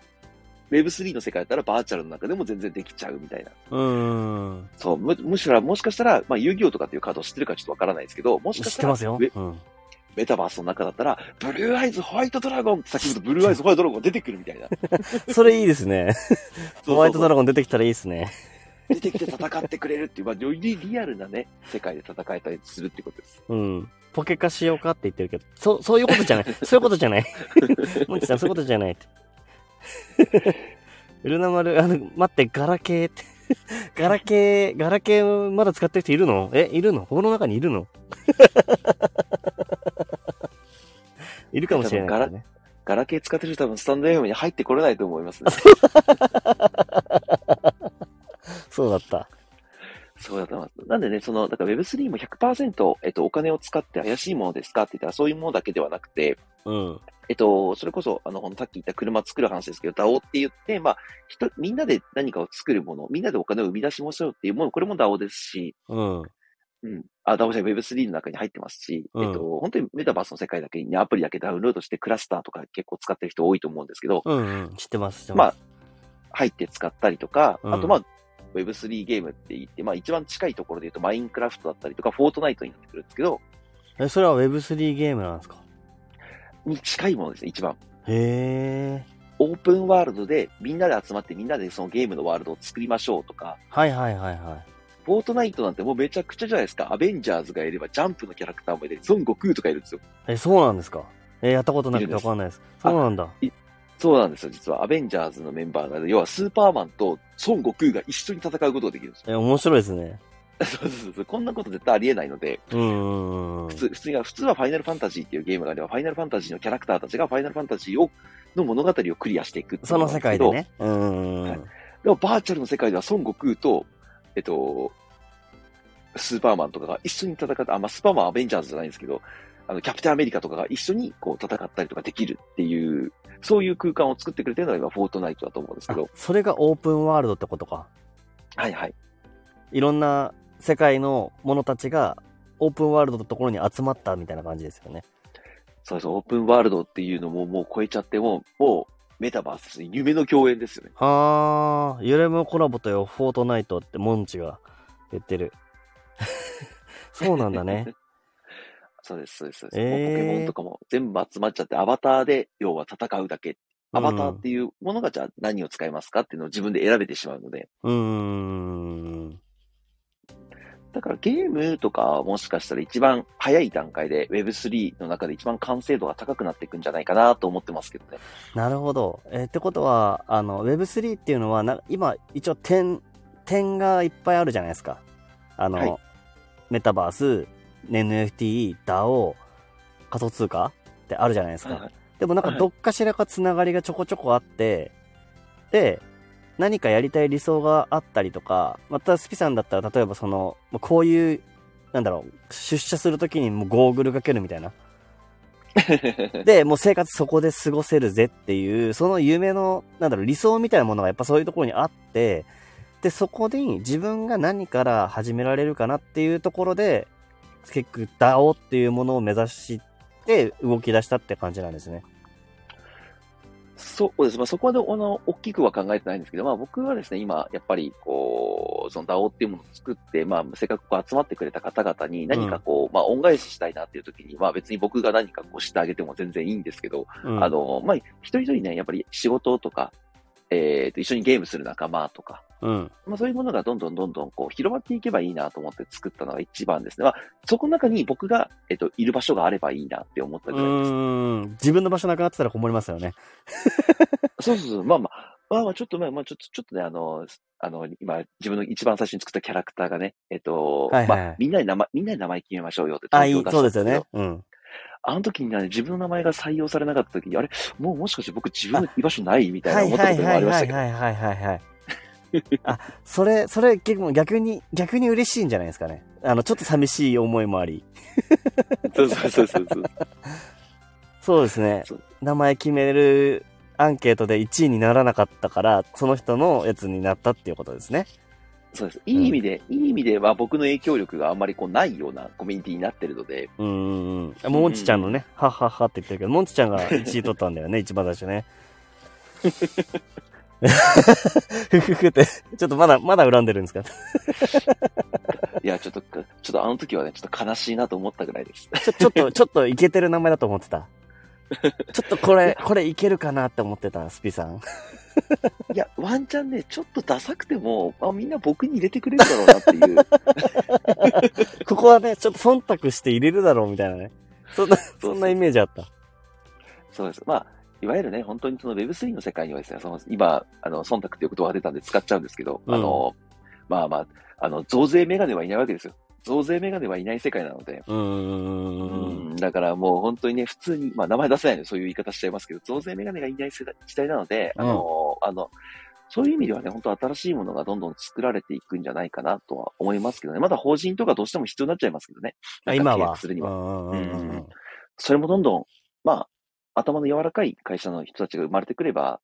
Web3 の世界だったらバーチャルの中でも全然できちゃうみたいな。うん。そう、む、むしろ、もしかしたら、まあ、遊戯王とかっていうカードを知ってるかちょっとわからないですけど、もしかしたら、知ってますよ。メうん。メタバースの中だったら、ブルーアイズホワイトドラゴンって先ほどブルーアイズホワイトドラゴンが出てくるみたいな。(laughs) それいいですね。(laughs) ホワイトドラゴン出てきたらいいですね。出てきて戦ってくれるっていう、まあ、よりリアルなね、世界で戦えたりするってことです。うん。ポケ化しようかって言ってるけど、そ、そういうことじゃない。(laughs) そういうことじゃない。もんちさん、そういうことじゃないって。ルナ丸、あの、待って、ガラケーって。(laughs) ガラケー、ガラケーまだ使ってる人いるの？え、いるの？この中にいるの？(laughs) いるかもしれないからね。ガラケー使ってる人は多分スタンド FM に入ってこれないと思いますね。そうだった。(laughs) そうだと思います。なんでね、その、だから Web3 も100%、えっと、お金を使って怪しいものですかって言ったら、そういうものだけではなくて、うん。えっと、それこそ、あの、さっき言った車作る話ですけど、DAO って言って、まあ、人、みんなで何かを作るもの、みんなでお金を生み出しましょうっていうもの、これも DAO ですし、うん。うん。あ、DAO じゃない Web3 の中に入ってますし、うんえっと、本当にメタバースの世界だけにね、アプリだけダウンロードしてクラスターとか結構使ってる人多いと思うんですけど、うんうん。知ってます、知ってまあます。、入って使ったりとか、うんあとまあ、Web3 ゲームって言って、まあ一番近いところで言うと、マインクラフトだったりとか、フォートナイトになってくるんですけど、え、それは Web3 ゲームなんですか？に近いものですね、一番。へえ。オープンワールドでみんなで集まってみんなでそのゲームのワールドを作りましょうとか、はいはいはいはい。フォートナイトなんてもうめちゃくちゃじゃないですか。アベンジャーズがいれば、ジャンプのキャラクターもいれば、孫悟空とかいるんですよ。え、そうなんですか？え、やったことなくてわかんないです。そうなんだ。そうなんですよ、実は。アベンジャーズのメンバーが、要はスーパーマンと孫悟空が一緒に戦うことができるんですよ。え、面白いですね。そうそうそう。こんなこと絶対ありえないので。普通、普通が、普通はファイナルファンタジーっていうゲームがあれば、ファイナルファンタジーのキャラクターたちがファイナルファンタジーを、の物語をクリアしていくその世界で。ね。うん。はいでもバーチャルの世界では孫悟空と、えっと、スーパーマンとかが一緒に戦って、あ、まあ、スーパーマンはアベンジャーズじゃないんですけど、あの、キャプテンアメリカとかが一緒にこう戦ったりとかできるっていう、そういう空間を作ってくれてるのが今、フォートナイトだと思うんですけあど、それがオープンワールドってことか。はいはい。いろんな世界の者たちがオープンワールドのところに集まったみたいな感じですよね。そうそう、オープンワールドっていうのももう超えちゃって、もう、もう、メタバース、夢の共演ですよね。はあ、ユレムコラボとよ、フォートナイトってモンチが言ってる。(laughs) そうなんだね。(laughs) そうです、そうです。そうですポケモンとかも全部集まっちゃって、アバターで、要は戦うだけ。アバターっていうものが、じゃあ何を使いますかっていうのを自分で選べてしまうので、うーん。だからゲームとかはもしかしたら一番早い段階で Web3 の中で一番完成度が高くなっていくんじゃないかなと思ってますけどね。なるほど。えーってことは、あの、Web3 っていうのはな、今、一応点、点がいっぱいあるじゃないですか。あの、はいメタバース、NFT、DAO、仮想通貨ってあるじゃないですか。はいはいでもなんかはいどっかしらかつながりがちょこちょこあって、で、何かやりたい理想があったりとか、またスピさんだったら例えばその、まあこういう、なんだろう、出社するときにもうゴーグルかけるみたいな。(laughs) で、もう生活そこで過ごせるぜっていう、その夢の、なんだろう、理想みたいなものがやっぱそういうところにあって、で、そこに自分が何から始められるかなっていうところで、結局 DAO っていうものを目指して動き出したって感じなんですね。そうです。まあ、そこまで、あの、大きくは考えてないんですけど、まあ、僕はですね、今、やっぱり、こう、その DAO っていうものを作って、まあ、せっかくこう集まってくれた方々に何かこう、まあ、恩返ししたいなっていう時に、まあ、別に僕が何かこうしてあげても全然いいんですけど、うん、あの、まあ、一人一人ね、やっぱり仕事とか、えっ、と、一緒にゲームする仲間とか、うん。まあ、そういうものがどんどんどんどんこう広まっていけばいいなと思って作ったのが一番ですね。まあ、そこの中に僕が、えっと、いる場所があればいいなって思ったうぐらいです。ーん。自分の場所なくなってたら困りますよね。そうそうそう。まあまあ、まあまあ、ちょっと、まあまあ、ちょっと、ちょっとね、あの、あの、今、自分の一番最初に作ったキャラクターがね、えっと、はいはいまあ、みんなで名前、みんなで名前決めましょうよってあ、いいそうですよね。うん。あの時にね、自分の名前が採用されなかった時に、あれ、もうもしかして僕自分の居場所ないみたいなはい思ったこともありましたけど。はいはいはいはいはい。(laughs) あ、それ、それ結構逆に、逆に嬉しいんじゃないですかね。あの、ちょっと寂しい思いもあり。そうそうそうそうそう。(laughs) そうですね。名前決めるアンケートで1位にならなかったから、その人のやつになったっていうことですね。そうです。いい意味で、いい意味では僕の影響力があんまりこうないようなコミュニティになってるので、うんうんうん。モンチちゃんのね、はっはっはって言ってるけど、モンチちゃんが1位取ったんだよね、一番最初ね。(laughs) (laughs) ふふふって、ちょっとまだ、まだ恨んでるんですか？(laughs) いや、ちょっと、ちょっとあの時はね、ちょっと悲しいなと思ったぐらいです。ちょ、ちょっと、(laughs) ちょっといけてる名前だと思ってた。ちょっとこれ、これいけるかなって思ってた、スピさん。いや、ワンチャンね、ちょっとダサくても、あみんな僕に入れてくれるだろうなっていう。ここはね、ちょっと忖度して入れるだろうみたいなね。そんな、そんなイメージあった。そうです。まあ、いわゆるね、本当にその Web3 の世界にはですね、その今、あの、忖度っていう言葉が出たんで使っちゃうんですけど、うんあの、まあまあ、あの、増税メガネはいないわけですよ。増税メガネはいない世界なので、うーん。うんだからもう本当にね、普通に、まあ名前出せないのでそういう言い方しちゃいますけど、増税メガネがいない時代なので、あの、あの、そういう意味ではね、本当新しいものがどんどん作られていくんじゃないかなとは思いますけどね。まだ法人とかどうしても必要になっちゃいますけどね。あ今は。するには。うんうんうんうん。それもどんどん、まあ、頭の柔らかい会社の人たちが生まれてくれば、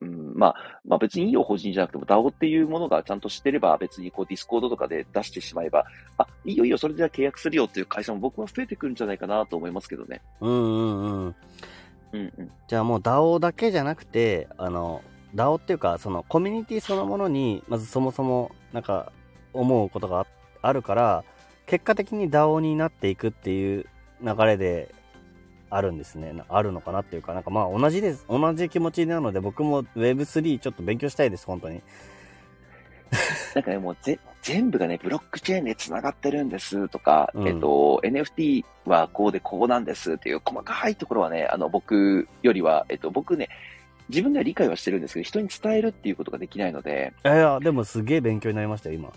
うん、まあ、まあ別にいいよ、法人じゃなくても DAO っていうものがちゃんと知ってれば別にこう Discord とかで出してしまえば、あ、いいよいいよ、それでは契約するよっていう会社も僕は増えてくるんじゃないかなと思いますけどね。うんうんうん。うんうん。じゃあもう DAO だけじゃなくて、あの、DAO っていうか、そのコミュニティそのものに、まずそもそも、なんか、思うことがああるから、結果的に DAO になっていくっていう流れで、あるんですね。なあるのかなっていうか、なんかまあ同じです。同じ気持ちなので、僕も Web3 ちょっと勉強したいです、本当に。(laughs) なんかね、もうぜ全部がね、ブロックチェーンで繋がってるんですとか、うんえっと、NFT はこうでこうなんですっていう細かいところはね、あの、僕よりは、えっと、僕ね、自分では理解はしてるんですけど、人に伝えるっていうことができないので、いや、でもすげえ勉強になりましたよ、今。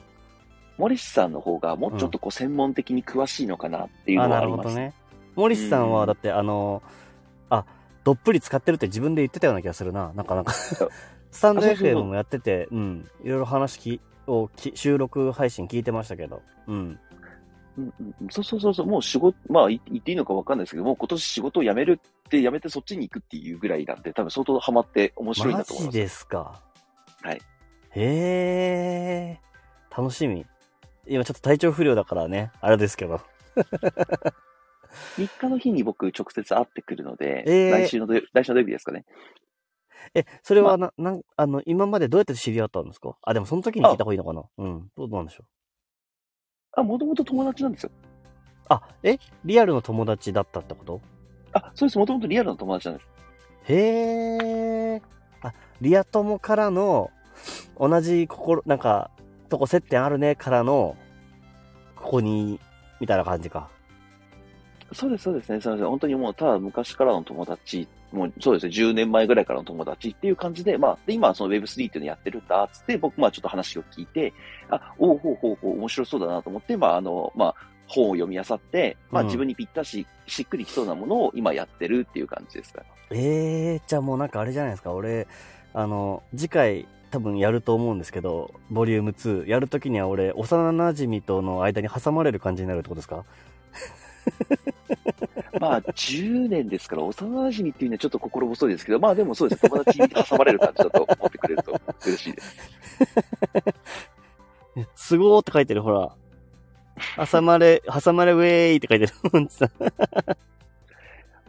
森氏さんの方がもうちょっとこう専門的に詳しいのかなっていうのはあります。るほどね。森氏さんは、だって、あの、あ、どっぷり使ってるって自分で言ってたような気がするな。なんかなんか (laughs) スタンド FM もやってて、うん。いろいろ話きをき収録配信聞いてましたけど。うん。うんうんうんそうそうそうそう、もう仕事、まあい言っていいのかわかんないですけど、もう今年仕事を辞めるって辞めてそっちに行くっていうぐらいなんで、多分相当ハマって面白いマなと思います。ジですか？はい。へえ。楽しみ。今ちょっと体調不良だからね、あれですけど。3日の日に僕直接会ってくるので、えー来週の土曜来週の土曜日ですかね。え、それはな、なん、あの、今までどうやって知り合ったんですか？あ、でもその時に聞いた方がいいのかな？うん。どうなんでしょう？あ、もともと友達なんですよ。あ、え？リアルの友達だったってこと？あ、そうです。もともとリアルの友達なんです。へえ。あ、リア友からの、同じ心、なんか、とこ接点あるねからの、ここに、みたいな感じか。そうです、そうですね。そうです本当にもう、ただ昔からの友達、もうそうですね、10年前ぐらいからの友達っていう感じで、まあ、で今はその Web3 っていうのやってるんだ、つって、僕、まあちょっと話を聞いて、あ、おうほうほうほう、面白そうだなと思って、まああの、まあ、本を読み漁って、まあうん自分にぴったし、しっくりきそうなものを今やってるっていう感じですから。ええじゃあもうなんかあれじゃないですか。俺、あの、次回多分やると思うんですけど、ボリューム2。やるときには俺、幼馴染との間に挟まれる感じになるってことですか？(laughs) まあ、10年ですから、幼馴染っていうのはちょっと心細いですけど、まあでもそうです。友達に挟まれる感じだと思ってくれると嬉しいです。え (laughs) すごーって書いてる、ほら。挟まれ、挟まれウェーイって書いてる。(laughs)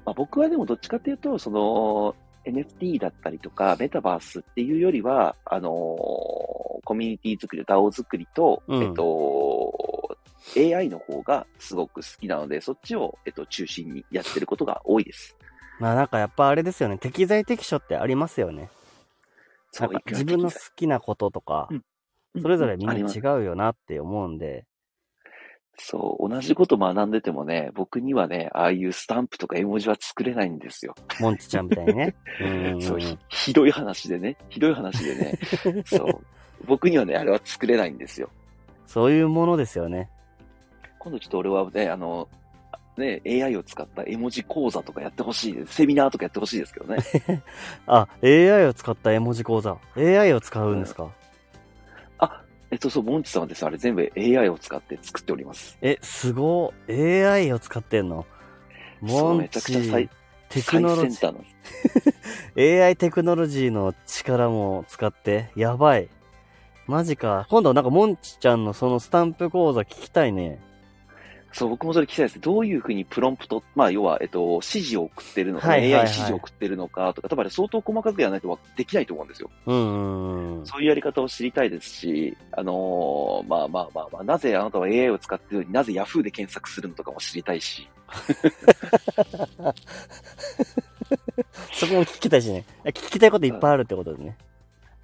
まあ、僕はでもどっちかっていうと、その、NFT だったりとか、メタバースっていうよりは、あのーコミュニティ作り、DAO 作りと、うんえっと、AI の方がすごく好きなので、そっちを、えっと、中心にやってることが多いです。まあなんかやっぱあれですよね。適材適所ってありますよね。なんか自分の好きなこととか、うんそれぞれみんな違うよなって思うんで。そう、同じこと学んでてもね、僕にはね、ああいうスタンプとか絵文字は作れないんですよ。モンチちゃんみたいにね。(laughs) そうひ、ひどい話でね、ひどい話でね、そう、僕にはね、あれは作れないんですよ。そういうものですよね。今度ちょっと俺はね、あの、ね、AI を使った絵文字講座とかやってほしいです。セミナーとかやってほしいですけどね。(laughs) あ、AI を使った絵文字講座。AI を使うんですか、あ、えっと、そう、モンチさんはですね、あれ全部 AI を使って作っております。え、すごい。AI を使ってんの？モンめちゃくちゃチ最、テク最ノロジ先端なんです。(laughs) AI テクノロジーの力も使って、やばい。マジか。今度なんかモンチちゃんのそのスタンプ講座聞きたいね。そう、僕もそれ聞きたいです。どういうふうにプロンプト、まあ、要は、えっと、指示を送ってるのか、はいはいはい AI 指示を送ってるのかとか、多分あれ相当細かくやらないとできないと思うんですよ。うんうんうん。そういうやり方を知りたいですし、あのーまあまあまあまあ、なぜあなたは AI を使ってるのになぜ Yahoo で検索するのとかも知りたいし、(laughs) そこも聞きたいしね。聞きたいこといっぱいあるってことでね。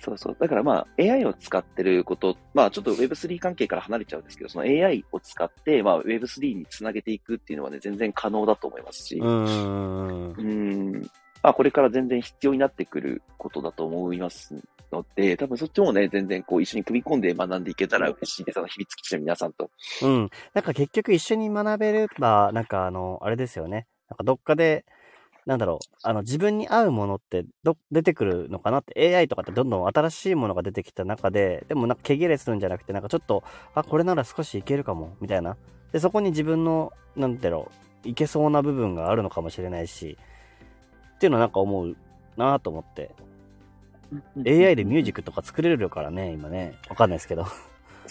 そうそう。だからまあ、AI を使ってること、まあちょっと Web3 関係から離れちゃうんですけど、その AI を使って、まあ Web3 につなげていくっていうのはね、全然可能だと思いますし、うんうん。まあこれから全然必要になってくることだと思いますので、多分そっちもね、全然こう一緒に組み込んで学んでいけたら嬉しいです。あの、秘密基地の皆さんと。うん。なんか結局一緒に学べれば、なんかあの、あれですよね。なんかどっかで、なんだろう、あの、自分に合うものってど、出てくるのかなって、AI とかってどんどん新しいものが出てきた中で、でもなんか毛切れするんじゃなくて、なんかちょっと、あ、これなら少しいけるかも、みたいな。で、そこに自分の、なんだろう、いけそうな部分があるのかもしれないし、っていうのはなんか思うなと思って。AI でミュージックとか作れるからね、今ね。わかんないですけど。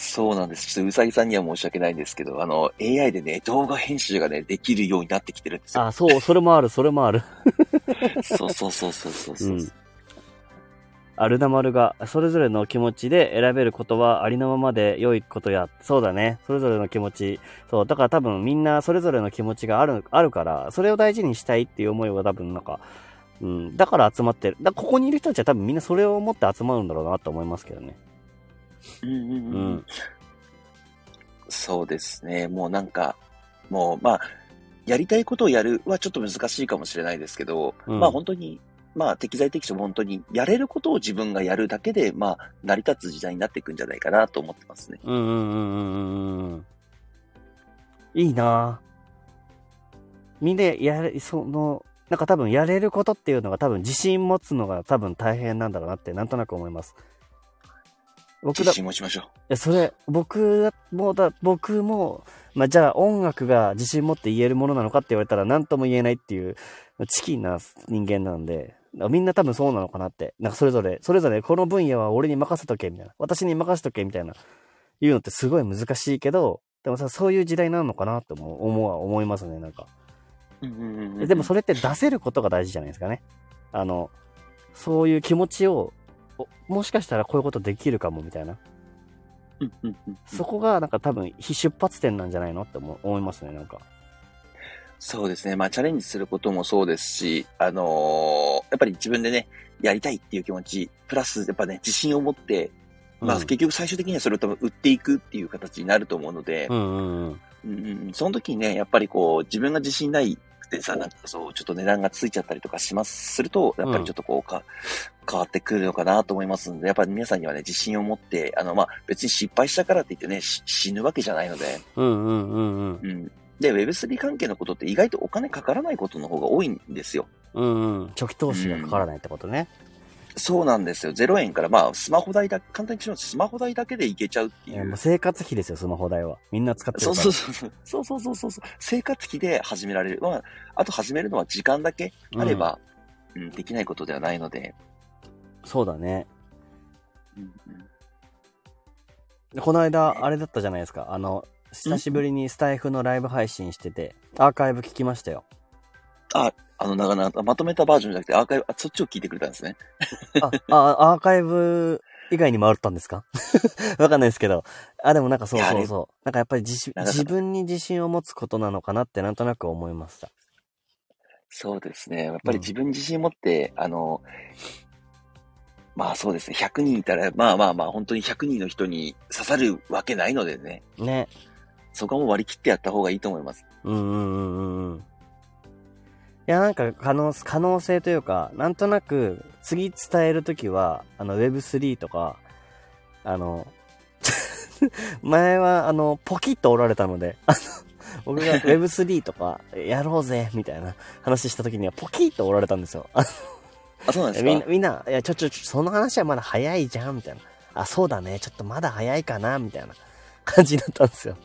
そうなんです。ちょっとうさぎさんには申し訳ないんですけど、あの、AI でね、動画編集がね、できるようになってきてるんですよ。あ、そう、それもある、それもある。そうそうそうそうそうそう。うんアルナマルが、それぞれの気持ちで選べることはありのままで良いことや、そうだね。それぞれの気持ち。そう、だから多分みんなそれぞれの気持ちがある、あるから、それを大事にしたいっていう思いは多分なんか、うん、だから集まってる。だここにいる人たちは多分みんなそれを持って集まるんだろうなと思いますけどね。うんうんうん。うん、そうですね。もうなんか、もうまあ、やりたいことをやるはちょっと難しいかもしれないですけど、うん、まあ本当に、まあ適材適所本当にやれることを自分がやるだけで、まあ成り立つ時代になっていくんじゃないかなと思ってますね。うんうんうんうんうん。いいなみんなやれ、その、なんか多分やれることっていうのが多分自信持つのが多分大変なんだろうなってなんとなく思います。僕だ。自信持ちましょう。いや、それ、僕もだ、僕も、まあ、じゃあ音楽が自信持って言えるものなのかって言われたら何とも言えないっていう、チキンな人間なんで、みんな多分そうなのかなって。なんかそれぞれ、それぞれこの分野は俺に任せとけ、みたいな。私に任せとけ、みたいな。言うのってすごい難しいけど、でもさ、そういう時代なのかなって思う、思う、思いますね、なんか。でもそれって出せることが大事じゃないですかね。あの、そういう気持ちをもしかしたらこういうことできるかもみたいな。そこがなんか多分非出発点なんじゃないのって思いますね、なんか。そうですね。まあチャレンジすることもそうですし、あのー、やっぱり自分でね、やりたいっていう気持ち、プラスやっぱね、自信を持って、まあ結局最終的にはそれを多分売っていくっていう形になると思うので、うんうんうん、その時にね、やっぱりこう自分が自信ないでさ、なんかそう、ちょっと値段がついちゃったりとかします、すると、やっぱりちょっとこうか、うん、変わってくるのかなと思いますんで、やっぱり皆さんにはね、自信を持って、あの、まあ、別に失敗したからって言ってね、死ぬわけじゃないので。うんうんうんうん。うん。で、Web3 関係のことって意外とお金かからないことの方が多いんですよ。うんうん。初期投資がかからないってことね。うんそうなんですよ。0円から、まあ、スマホ代だ、簡単にしますスマホ代だけでいけちゃうっていう。もう生活費ですよ、スマホ代は。みんな使ってるから。そうそうそう。そうそうそうそう。生活費で始められる。まあ、あと始めるのは時間だけあれば、うん、うん、できないことではないので。そうだね。うんうん、この間、あれだったじゃないですか。あの、久しぶりにスタイフのライブ配信してて、アーカイブ聞きましたよ。あ、あの、なかなかまとめたバージョンじゃなくて、アーカイブ、あ、そっちを聞いてくれたんですね。あ、あ、アーカイブ以外にもあったんですか？(laughs) わかんないですけど。あ、でもなんかそうそうそう。なんかやっぱり自自分に自信を持つことなのかなってなんとなく思いました。そうですね。やっぱり自分自信持って、うん、あの、まあそうですね。100人いたら、まあまあまあ、本当に100人の人に刺さるわけないのでね。ね。そこはもう割り切ってやった方がいいと思います。うんうんうんうん。いや、なんか可能、可能性というか、なんとなく、次伝えるときは、あの、Web3 とか、あの、(laughs) 前は、あの、ポキッとおられたので、あの、僕が (laughs) Web3 とか、やろうぜ、みたいな話したときには、ポキッとおられたんですよ。あそうなんですか？みんな、みんな、いや、ちょ、ちょ、ちょ、その話はまだ早いじゃん、みたいな。あ、そうだね、ちょっとまだ早いかな、みたいな感じだったんですよ。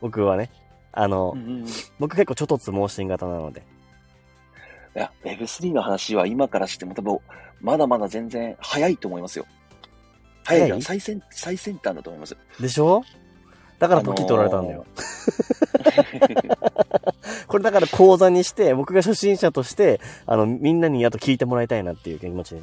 僕はね。あの、うんうん、僕結構ちょっとつ盲信型なので。いや、Web3 の話は今からしても多分、まだまだ全然早いと思いますよ。早い最先、最先端だと思います。でしょ？だからポキ取られたんだよ。(laughs) これだから講座にして、僕が初心者として、あの、みんなにあと聞いてもらいたいなっていう気持ちで。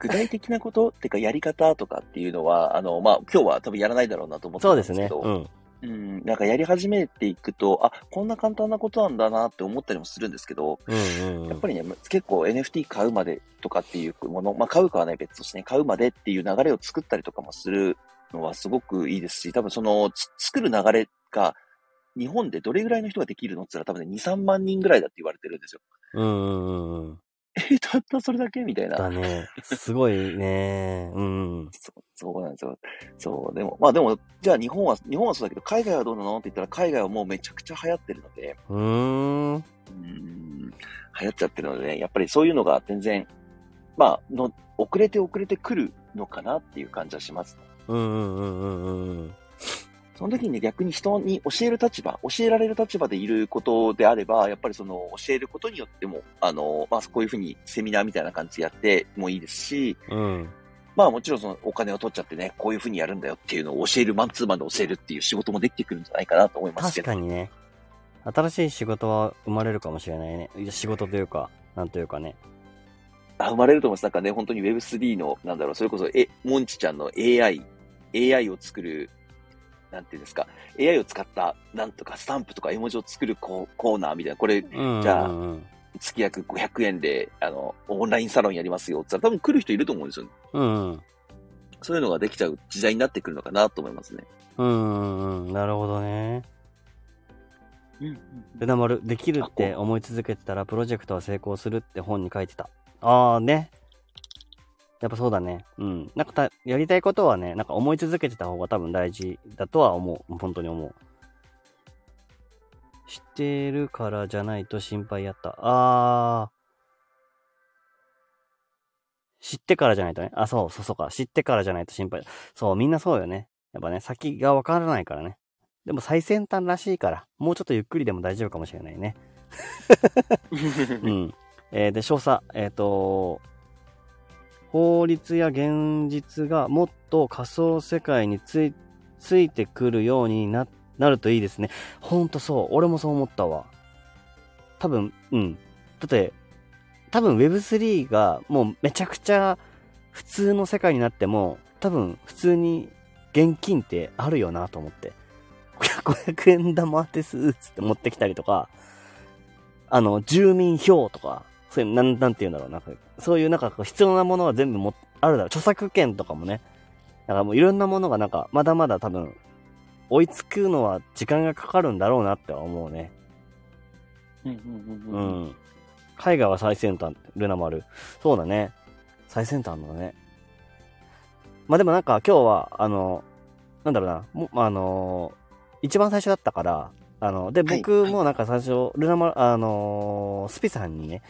具体的なことっていうか、やり方とかっていうのは、あの、まあ、今日は多分やらないだろうなと思ってたんですけど、そうですね。うん。うん、なんかやり始めていくと、あ、こんな簡単なことなんだなって思ったりもするんですけど、うんうん、やっぱりね、結構 NFT 買うまでとかっていうもの、まあ買うかはね別としてね、買うまでっていう流れを作ったりとかもするのはすごくいいですし、多分その作る流れが日本でどれぐらいの人ができるのって言ったら多分ね、2、3万人ぐらいだって言われてるんですよ。うんうんうん。え、たったそれだけ？みたいな。だね。すごいね。うん。そう、そうなんですよ。そう、でも、まあでも、じゃあ日本は、日本はそうだけど、海外はどうなの？って言ったら、海外はもうめちゃくちゃ流行ってるので。うーん。うん。流行っちゃってるのでね、やっぱりそういうのが全然、まあ、の、遅れて遅れてくるのかなっていう感じはしますね。うんうんうんうんうんうん。その時にね、逆に人に教える立場、教えられる立場でいることであれば、やっぱりその教えることによっても、あの、まあ、こういうふうにセミナーみたいな感じでやってもいいですし、うん。まあもちろんそのお金を取っちゃってね、こういうふうにやるんだよっていうのを教える、マンツーマンで教えるっていう仕事もできてくるんじゃないかなと思いますけど。確かにね。新しい仕事は生まれるかもしれないね。仕事というか、なんというかね。あ生まれると思います。なんかね、本当に Web3 の、なんだろう、それこそ、え、モンチちゃんの AI、AI を作る、なんていうんですか、AI を使った、なんとかスタンプとか絵文字を作るコーコーナーみたいな、これ、うん。じゃあ月約500円で、あの、オンラインサロンやりますよって言ったら多分来る人いると思うんですよ。うんうん。そういうのができちゃう時代になってくるのかなと思いますね。うん。なるほどね。うん。ルナ丸、できるって思い続けてたらプロジェクトは成功するって本に書いてた。ああね。やっぱそうだね。うん。なんかた、やりたいことはね、なんか思い続けてた方が多分大事だとは思う。本当に思う。知ってるからじゃないと心配やった。あー。知ってからじゃないとね。あ、そう、そうそうか。知ってからじゃないと心配。そう、みんなそうよね。やっぱね、先がわからないからね。でも最先端らしいから、もうちょっとゆっくりでも大丈夫かもしれないね。(laughs) うん。えーで、詳細、えっ、と、法律や現実がもっと仮想世界についてくるようにななるといいですね。ほんとそう。俺もそう思ったわ。多分、うん。だって、多分 Web3 がもうめちゃくちゃ普通の世界になっても、多分普通に現金ってあるよなと思って。(laughs) 500円玉です、つって持ってきたりとか、あの、住民票とか、そういう、なん、なんて言うんだろう、なんか、そういうなんか必要なものは全部も、あるだろう。著作権とかもね。だからもういろんなものがなんか、まだまだ多分、追いつくのは時間がかかるんだろうなっては思うね。うんうんううんうんん。海外は最先端、ルナ丸。そうだね。最先端だね。まあでもなんか今日は、あの、なんだろうな、もあの、一番最初だったから、あの、で、はい僕もなんか最初、ルナ丸、あの、スピさんにね、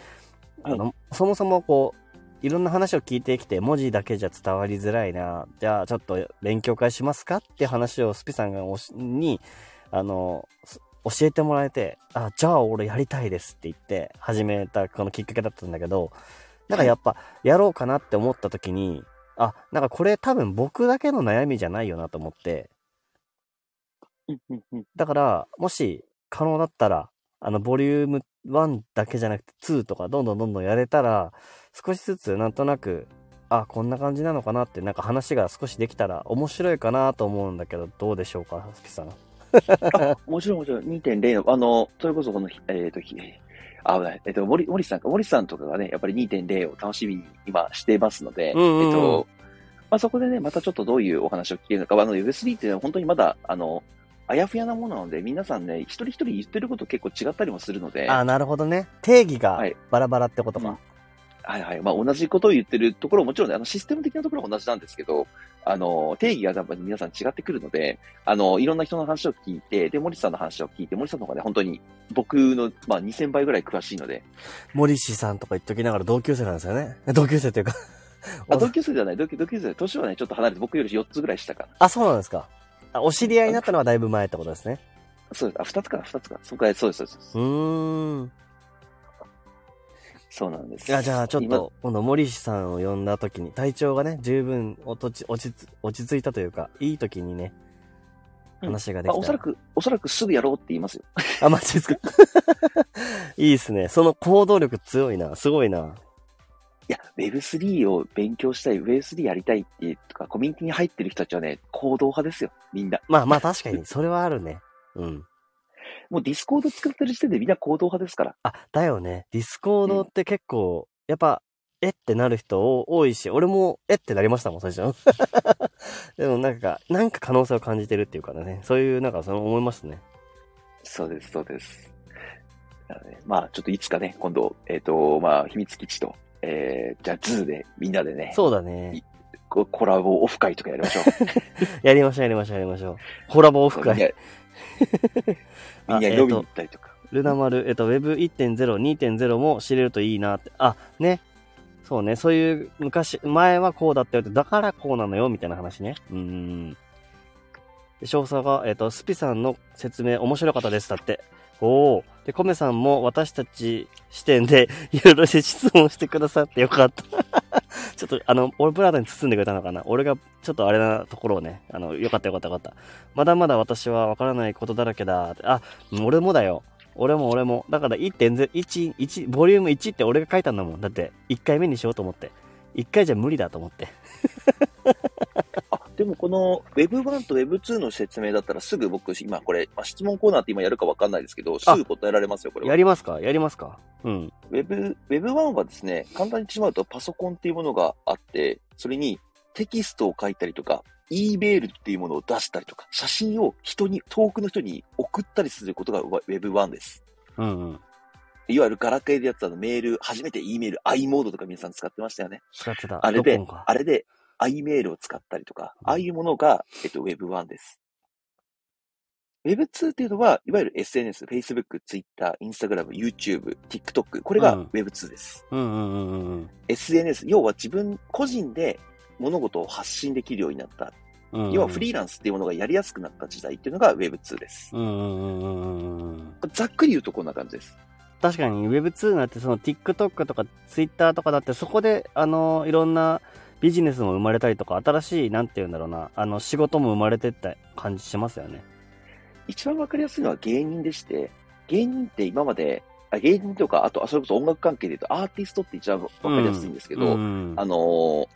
あの、そもそもこう、いろんな話を聞いてきて、文字だけじゃ伝わりづらいな、じゃあちょっと勉強会しますかって話をスピさんがおしに、あの、す教えてもらえて、あ、じゃあ俺やりたいですって言って始めたこのきっかけだったんだけど、なんかやっぱやろうかなって思った時に、あ、なんかこれ多分僕だけの悩みじゃないよなと思って、だから、もし可能だったら、あの、ボリューム1だけじゃなくて2とかどんどんどんどんやれたら、少しずつなんとなく、あ、こんな感じなのかなって、なんか話が少しできたら面白いかなと思うんだけど、どうでしょうか、スピさん。もちろんもちろん、2.0の、あの、それこそこの、えっ、と、ひあ、危ない。えっ、と、森、森さんか、森さんとかがね、やっぱり2.0を楽しみに今してますので、うんうんうんえっと、まあ、そこでね、またちょっとどういうお話を聞けるのか、あの、Web3 っていうのは本当にまだ、あの、あやふやなものなので、皆さんね、一人一人言ってること結構違ったりもするので、あ、なるほどね。定義がはいバラバラってことか。はいはい。まあ、同じことを言ってるところももちろんね、あの、システム的なところは同じなんですけど、あの、定義が多分皆さん違ってくるので、あの、いろんな人の話を聞いて、で、森さんの話を聞いて、森さんの方がね、本当に僕の、まあ、2000倍ぐらい詳しいので、森氏さんとか言っときながら同級生なんですよね。同級生というかあ、同級生ではない、同級同級生、年はね、ちょっと離れて、僕より4つぐらい下かな。あ、そうなんですか。あお知り合いになったのはだいぶ前ってことですね。そうです。あ、2つかな、2つか。そこから、そうです、そうです。うーん。そうなんです。いや、じゃあちょっ今と、今度森氏さんを呼んだ時に、体調がね、十分落ち、落ち着、落ち着いたというか、いい時にね、うん話ができたら。まあ、おそらく、おそらくすぐやろうって言いますよ。あ、マジですか (laughs) いいっすね。その行動力強いな。すごいな。いや、Web3 を勉強したい、Web3 やりたいっていうとか、コミュニティに入ってる人たちはね、行動派ですよ、みんな。まあまあ確かに、それはあるね。うん。もう Discord 使ってる時点でみんな行動派ですから。あ、だよね。 Discord って結構、やっぱ、えってなる人多いし、俺もえってなりましたもん、最初。(laughs) でもなんか、なんか可能性を感じてるっていうかね。そういう、なんかそう思いますね。そうです、そうです。なので、まあ、ちょっといつかね、今度、えっ、と、まあ、秘密基地と、えー、じゃあ、ズーでみんなでね、そうだね。こコラボオフ会とかやりましょう。(laughs) やりましょう、やりましょう、やりましょう。コラボオフ会。みんなみんなに飲みに行ったりとか。ルナ丸、えっと、Web1.0、2.0も知れるといいなって。あ、ね。そうね。そういう、昔、前はこうだったよって、だからこうなのよ、みたいな話ね。うーん。で詳細が、えっと、スピさんの説明面白かったです。だって。おお。で、コメさんも私たち視点でいろいろ質問してくださってよかった。(laughs) ちょっと、あの、オールプラートに包んでくれたのかな？俺がちょっとあれなところをね、あの、よかったよかったよかった。まだまだ私はわからないことだらけだ。あ、俺もだよ。俺も俺も。だから1.0、1、1、ボリューム1って俺が書いたんだもん。だって、1回目にしようと思って。1回じゃ無理だと思って。(laughs) あ、でもこの Web1 と Web2 の説明だったらすぐ僕、今これ、まあ、質問コーナーって今やるかわかんないですけど、すぐ答えられますよ、これはや。りますか？やりますか？うん。Web、Web1 はですね、簡単に言ってしまうとパソコンっていうものがあって、それにテキストを書いたりとか、E メールっていうものを出したりとか、写真を人に、遠くの人に送ったりすることが Web1 です。うんうん。いわゆるガラケーでやってたのメール、初めて E メール、i モードとか皆さん使ってましたよね。使ってた。あれであれで i メールを使ったりとか、うんああいうものが、えっと、Web1 です。Web2 っていうのは、いわゆる SNS、Facebook、Twitter、Instagram、YouTube、TikTok、これがうん Web2 です。SNS、要は自分個人で物事を発信できるようになった。うんうん要はフリーランスっていうものがやりやすくなった時代っていうのが Web2 です。ざっくり言うとこんな感じです。確かに Web2 になってその TikTok とか Twitter とかだってそこであのいろんなビジネスも生まれたりとか新しいなんて言うんだろうなあの仕事も生まれてった感じしますよね。一番わかりやすいのは芸人でして、芸人って今まで、あ芸人とか、あと、あそれこそ音楽関係で言うとアーティストって一番わかりやすいんですけど、うんあのー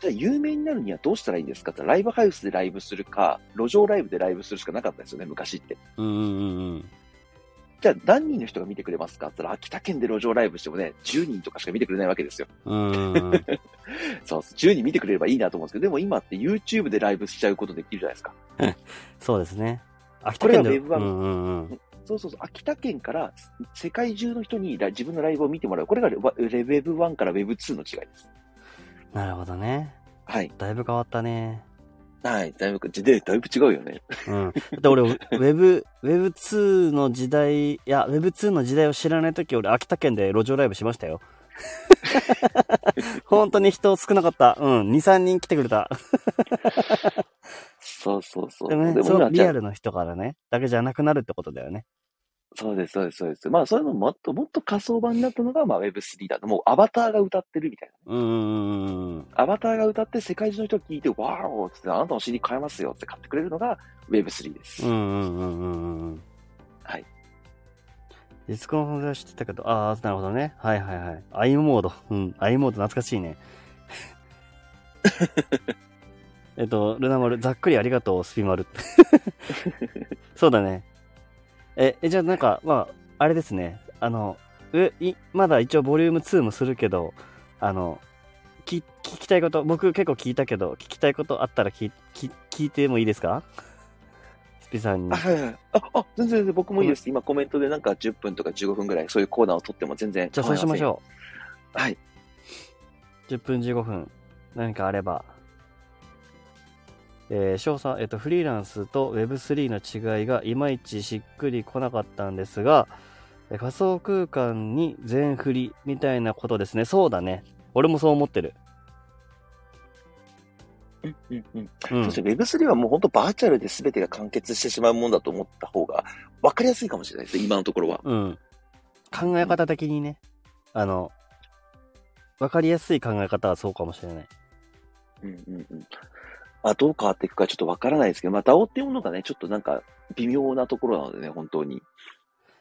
じゃあ有名になるにはどうしたらいいんですかってライブハウスでライブするか、路上ライブでライブするしかなかったですよね、昔って。うんうんうんじゃあ何人の人が見てくれますか？って言ったら、秋田県で路上ライブしてもね、10人とかしか見てくれないわけですよ。うん (laughs) そう、10人見てくれればいいなと思うんですけど、でも今って YouTube でライブしちゃうことできるじゃないですか。(laughs) そうですね。秋これがで Web1 うんうんうんそうそうそう、秋田県から世界中の人にラ自分のライブを見てもらう。これがレ Web1 から Web2 の違いです。なるほどね。はい。だいぶ変わったね。はい。だいぶ、で、だいぶ違うよね。うん。だって俺、Web、Web2 の時代、いや、Web2 の時代を知らないとき俺、秋田県で路上ライブしましたよ。(laughs) 本当に人少なかった。うん。2、3人来てくれた。そうそうそう。でもね、でもそのリアルの人からね、だけじゃなくなるってことだよね。そうです、そうです、そうです。まあ、そういうのもっともっと仮想版になったのが、まあ、Web3 だと。もうアバターが歌ってるみたいな。うんうんうんうん。アバターが歌って世界中の人が聞いて、わーおーってあなたの CD 買えますよって買ってくれるのが Web3 です。うんうんうんうんうんうん。はい。ディスコの存在は知ってたけど、ああ、なるほどね。はいはいはい。アイモード。うん、アイモード懐かしいね。(laughs) えっと、ルナ丸、ざっくりありがとう、スピマル。(laughs) そうだね。え、えじゃあなんか、まあ、あれですね。あの、え、い、まだ一応ボリューム2もするけど、あの、き、聞きたいこと、僕結構聞いたけど、聞きたいことあったら聞、聞、聞いてもいいですか？スピさんにあ、。はいはい。あ、あ、全然全然僕もいいです。今コメントでなんか10分とか15分ぐらいそういうコーナーを取っても全然じゃあそうしましう。ょはい。う。10分15分。何かあれば。えー、詳細、えっと、フリーランスと Web3 の違いがいまいちしっくりこなかったんですが、え仮想空間に全振りみたいなことですね。そうだね。俺もそう思ってる。うんうんうん。うんそして Web3 はもう本当バーチャルで全てが完結してしまうもんだと思った方が分かりやすいかもしれないです今のところは。うん。考え方的にね、あの、わかりやすい考え方はそうかもしれない。うんうんうん。まあ、どう変わっていくかちょっと分からないですけど、まあ、DAO っていうものがね、ちょっとなんか微妙なところなのでね、本当に。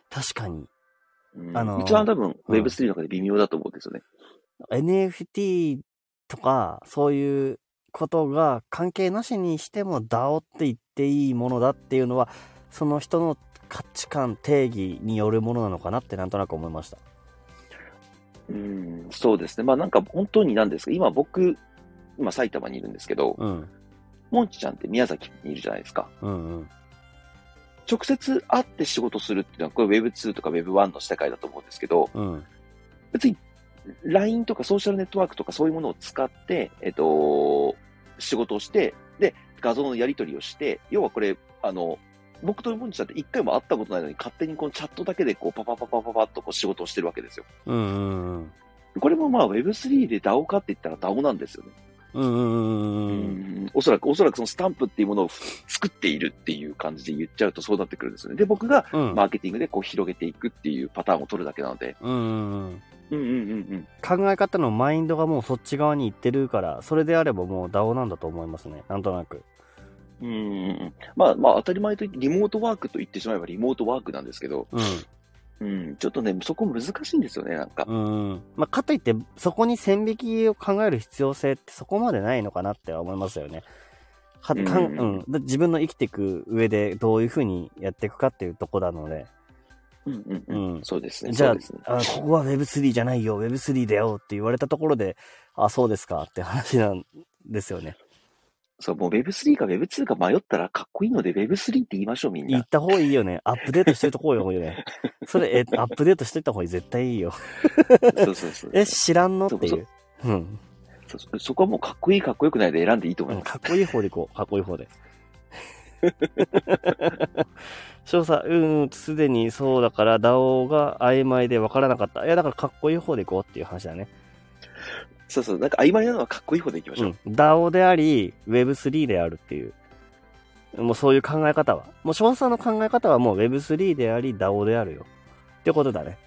確かに。うんあのー一番多分うん Web3 の中で微妙だと思うんですよね。NFT とか、そういうことが関係なしにしても DAO って言っていいものだっていうのは、その人の価値観、定義によるものなのかなってなんとなく思いました。うん、そうですね。まあなんか本当になんですか、今僕、今埼玉にいるんですけど、うん。モンチちゃんって宮崎にいるじゃないですか。うんうん。直接会って仕事するっていうのは、これ Web2 とか Web1 の世界だと思うんですけど、うん。別に LINE とかソーシャルネットワークとかそういうものを使って、えっと、仕事をして、で、画像のやり取りをして、要はこれ、あの、僕とモンチさんって一回も会ったことないのに、勝手にこのチャットだけでこう、パパパパパパッとこう仕事をしてるわけですよ。うんうんうん。これもまあ Web3 で DAO かって言ったら DAO なんですよね。うんおそらく、おそらくそのスタンプっていうものを作っているっていう感じで言っちゃうとそうなってくるんですよね。で、僕がうん。マーケティングでこう広げていくっていうパターンを取るだけなので。うんうんうん。うんうん。考え方のマインドがもうそっち側に行ってるから、それであればもう DAO なんだと思いますね。なんとなく。うん。まあまあ当たり前と言ってリモートワークと言ってしまえばリモートワークなんですけど、うん。うん、ちょっとね、そこ難しいんですよね、なんか。うん。まあ、かといって、そこに線引きを考える必要性ってそこまでないのかなって思いますよね。かかんうんうん、だ自分の生きていく上でどういうふうにやっていくかっていうとこなので。うんうんう。うんん。そうですね。じゃあね、あ、ここは Web3 じゃないよ、Web3 だよって言われたところで、あ、そうですかって話なんですよね。そう、もう Web3 か Web2 か迷ったらかっこいいので Web3 って言いましょう、みんな。言った方がいいよね。アップデートしといた方がいいよね。(laughs) それ、え、アップデートしといた方が絶対いいよ。そうそうそう。(laughs) え、知らんのってい。そううん。そうそこはもうかっこいいかっこよくないで選んでいいと思います。うんかっこいい方でいこう。かっこいい方で。(laughs) 詳細、うん、すでにそうだから、DAO が曖昧で分からなかった。いや、だからかっこいい方でいこうっていう話だね。そうそう。なんか曖昧なのはかっこいい方でいきましょう。うん。DAO であり、Web3 であるっていう。もうそういう考え方は。もう詳細の考え方はもう Web3 であり、DAO であるよ。ってことだね。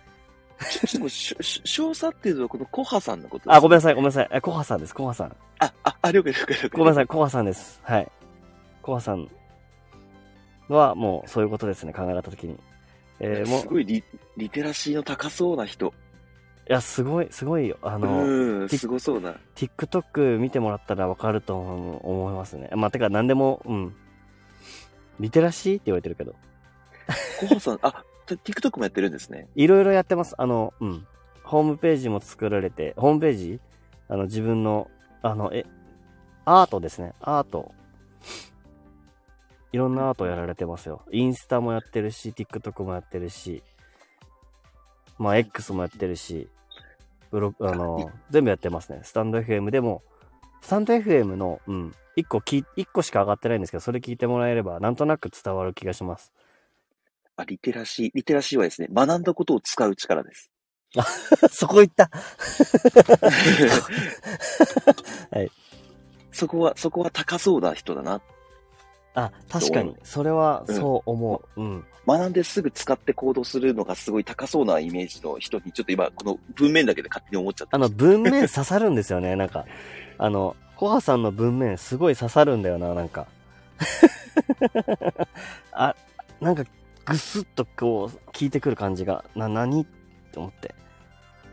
ちょっと少佐っていうのはこのコハさんのことですあ、ごめんん。なさい、ごめんなさい。えコハさんです、コハさん。あ、あ、あ、了解了解了解。い。ごめんなさい、コハさんです。はい。コハさんはもうそういうことですね、考え方的に。えー、もうす、ごいリリテラシーの高そうな人。いや、すごい、すごいよ。あの、うん、すごそうな。TikTok 見てもらったらわかると思いますね。まあ、てか、何でも、うん。リテラシーって言われてるけど。コハさん、(laughs) あ、TikTok もやってるんですね。いろいろやってます。あの、うん。ホームページも作られて、ホームページ？あの、自分の、あの、え、アートですね。アート。いろんなアートやられてますよ。インスタもやってるし、TikTok もやってるし、まあ、X もやってるし、あの、全部やってますね。スタンド FM でも、スタンド FM の、うん、一個き、一個しか上がってないんですけど、それ聞いてもらえれば、なんとなく伝わる気がします。あ、リテラシー。リテラシーはですね、学んだことを使う力です。(laughs) そこ行った (laughs) そこは、そこは高そうな人だな。あ、確かに。それは、そう思う。うん。学んですぐ使って行動するのがすごい高そうなイメージの人に、ちょっと今、この文面だけで勝手に思っちゃった。あの、文面刺さるんですよね、(laughs) なんか。あの、コハさんの文面すごい刺さるんだよな、なんか。(laughs) あ、なんか、ぐすっとこう、聞いてくる感じが、な、何って思って。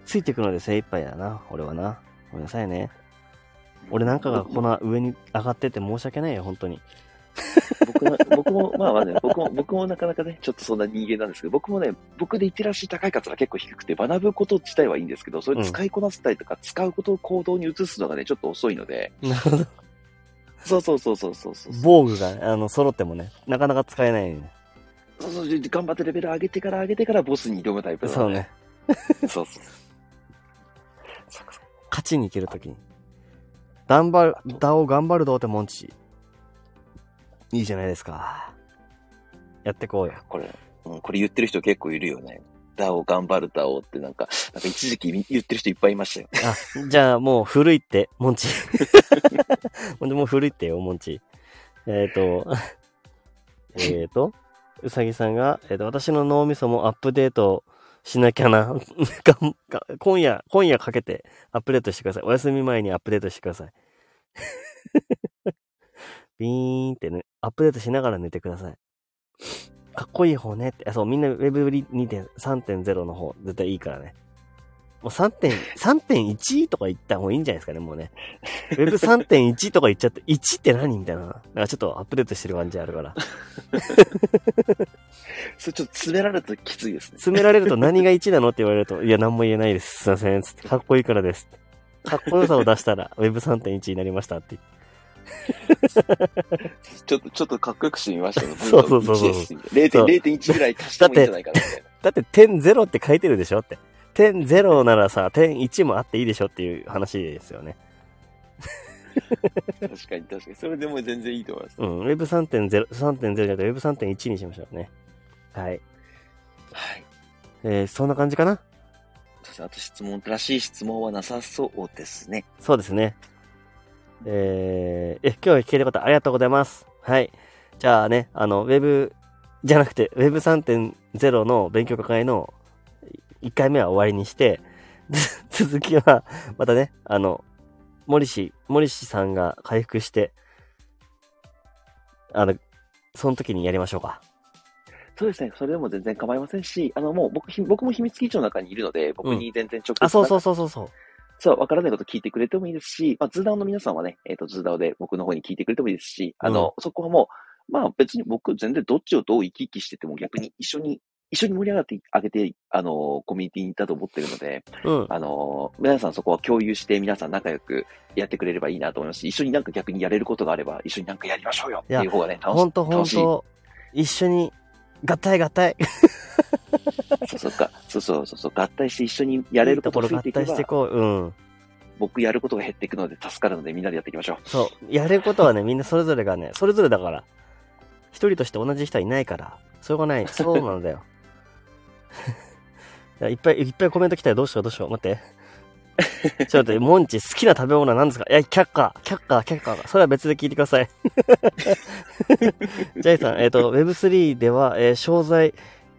ついてくので精一杯だな、俺はな。ごめんなさいね。俺なんかがこの上に上がってて申し訳ないよ、本当に。僕も、僕も、まあまあね、僕も、僕もなかなかね、ちょっとそんな人間なんですけど、僕もね、僕でリテラシー高い数が結構低くて、学ぶこと自体はいいんですけど、それ使いこなせたりとか、使うことを行動に移すのがね、ちょっと遅いので、なるほど。そうそうそうそうそうそう。防具が、あの、揃ってもね、なかなか使えないよね。そうそう、頑張ってレベル上げてから上げてからボスに挑むタイプなので。そうね。そうそう。(laughs) 勝ちに行けるときに。頑張る、ダオ頑張るどうってモンチ。いいじゃないですか。やってこうよ。これ、うん、これ言ってる人結構いるよね。ダオ頑張るダオってなんか、なんか一時期言ってる人いっぱいいましたよ。あ、じゃあもう古いって、モンチ。ほんでもう古いってよ、モンチ。えっ、ー、と、えっ、ー、と、うさぎさんが、えっ、ー、と、私の脳みそもアップデートしなきゃな。今夜、今夜かけてアップデートしてください。お休み前にアップデートしてください。ビーンってね、アップデートしながら寝てください。かっこいい方ねって。あそう、みんな Web3.0 の方、絶対いいからね。もう3.1 (laughs) とか言った方がいいんじゃないですかね、もうね。Web3.1 とか言っちゃって、1って何みたいな。なんかちょっとアップデートしてる感じあるから。(laughs) それちょっと詰められるときついですね。詰められると何が1なのって言われると、いや、何も言えないです。すいません。つって、かっこいいからです。かっこよさを出したら Web3.1 になりましたって。(laughs) ちょっと、ちょっとかっこよくしてみましたよ。そうそうそうそう0.1ぐらい足してもいいんじゃないかなみたいな。だって点0って書いてるでしょ？って。点0ならさ、点1もあっていいでしょっていう話ですよね。確かに確かに。それでも全然いいと思います。うん、Web3.0、3.0じゃなくて Web3.1 にしましょうね。はい。はい。えー、そんな感じかな？あと質問らしい質問はなさそうですね。そうですね。えー、え、今日は聞ける方ありがとうございます。はい。じゃあね、あの、Web じゃなくて Web3.0 の勉強会の1回目は終わりにして、(laughs) 続きは、またね、あの、森氏、森氏さんが回復して、あの、その時にやりましょうか。そうですね。それでも全然構いませんし、あの、もう僕、ひ僕も秘密基地の中にいるので、僕に全然直接、あ、そうそうそうそうそう。そう、わからないこと聞いてくれてもいいですし、まあ、ズダオの皆さんはね、えっ、と、ズダオで僕の方に聞いてくれてもいいですし、あの、そこはもう、まあ別に僕全然どっちをどう生き生きしてても逆に一緒に、一緒に盛り上がってあげて、あの、コミュニティにいたと思ってるので、うん。あの、皆さんそこは共有して皆さん仲良くやってくれればいいなと思いますし、一緒になんか逆にやれることがあれば、一緒になんかやりましょうよっていう方がね、楽しほんとほん楽しい。と、一緒に、合体合体。そうそうか、そうそうそうそう、合体して一緒にやれることが増えていけばい合体してい、こう。うん。僕やることが減っていくので助かるのでみんなでやっていきましょう。そう。やれることはね、みんなそれぞれがね、それぞれだから。一人として同じ人はいないから。それがない。そうなんだよ。(laughs) いっぱいいっぱいコメント来たよ。どうしようどうしよう。待って。ちょっと待って、モンチ好きな食べ物は何ですか？いや、却下、却下、却下。それは別で聞いてください。(laughs) (laughs) ジャイさん、えっ、と、Web3 では、えー商材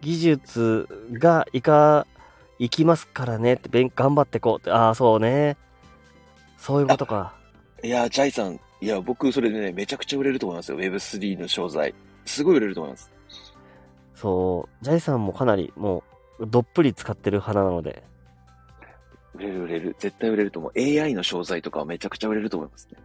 技術がいか、いきますからねって、勉頑張ってこうって。ああ、そうね。そういうことか。(laughs) いや、ジャイさん、いや、僕それでね、めちゃくちゃ売れると思いますよ。Web3 の商材。すごい売れると思います。そう、ジャイさんもかなりもう、どっぷり使ってる花なので、売れる売れる。絶対売れると思う。AI の商材とかはめちゃくちゃ売れると思いますね。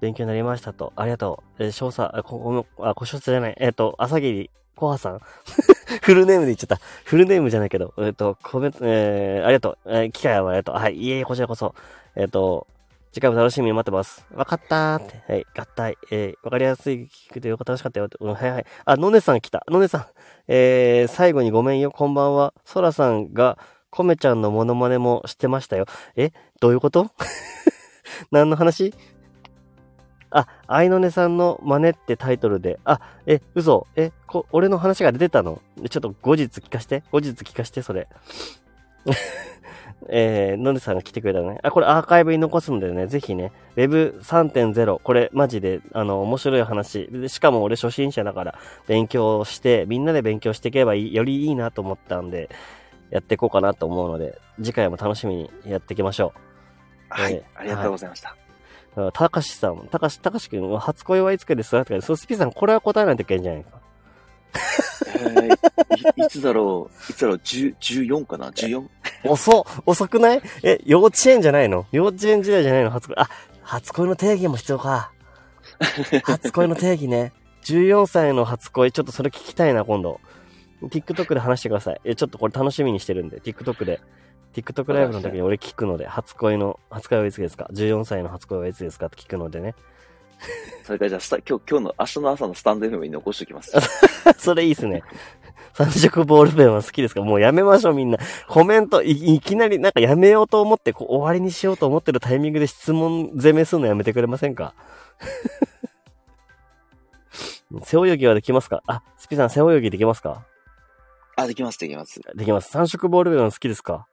勉強になりましたと。ありがとう。えー、少佐、あ、こ、この、あ、小書じゃない。えっ、と、朝霧、コハさん。(laughs) フルネームで言っちゃった。フルネームじゃないけど、えっ、と、コメント、えー、ありがとう。えー、機会はありがとう。はい、いえいえ、こちらこそ。えっ、と、次回も楽しみに待ってます。わかったーって。はい、合体。えー、わかりやすい聞くてよかった、楽しかったよって。うん、はいはい。あ、のねさん来た。のねさん。えー、最後にごめんよ。こんばんは。そらさんが、コメちゃんのモノマネもしてましたよ。え？どういうこと？(laughs) 何の話？あ、愛のねさんの真似ってタイトルで、あ、え、嘘え、こ、俺の話が出てたの？ちょっと後日聞かして。後日聞かして、それ。(laughs) えー、のねさんが来てくれたのね。あ、これアーカイブに残すのでね、ぜひね、Web3.0、これマジで、あの、面白い話。でしかも俺初心者だから、勉強して、みんなで勉強していけばいい、よりいいなと思ったんで、やっていこうかなと思うので、次回も楽しみにやっていきましょはい、えーありがとうございました。う。たかしさん、たかし、たかしくん、初恋はいつかですかとか、そう、スピさん、これは答えないといけないんじゃないか。えーい (laughs) いつだろういつだろう ?10、14かな ?14? 遅っ遅くない？え、幼稚園じゃないの？幼稚園時代じゃないの？初恋。あ、初恋の定義も必要か。(laughs) 初恋の定義ね。14歳の初恋、ちょっとそれ聞きたいな、今度。TikTok で話してください。え、ちょっとこれ楽しみにしてるんで、TikTok で。TikTok ライブの時に俺聞くので、初恋の、初恋はいつですか ?14 歳の初恋はいつですかって聞くのでね。それからじゃあ今日、今日の、明日の朝のスタンド FM に残しておきます。(laughs) それいいっすね。三色ボールペンは好きですか？もうやめましょうみんな。コメントい、いきなりなんかやめようと思ってこう終わりにしようと思ってるタイミングで質問攻めするのやめてくれませんか？(laughs) 背泳ぎはできますか？あ、スピさん背泳ぎできますか？あ、できます、できます。できます。三色ボールペンは好きですか？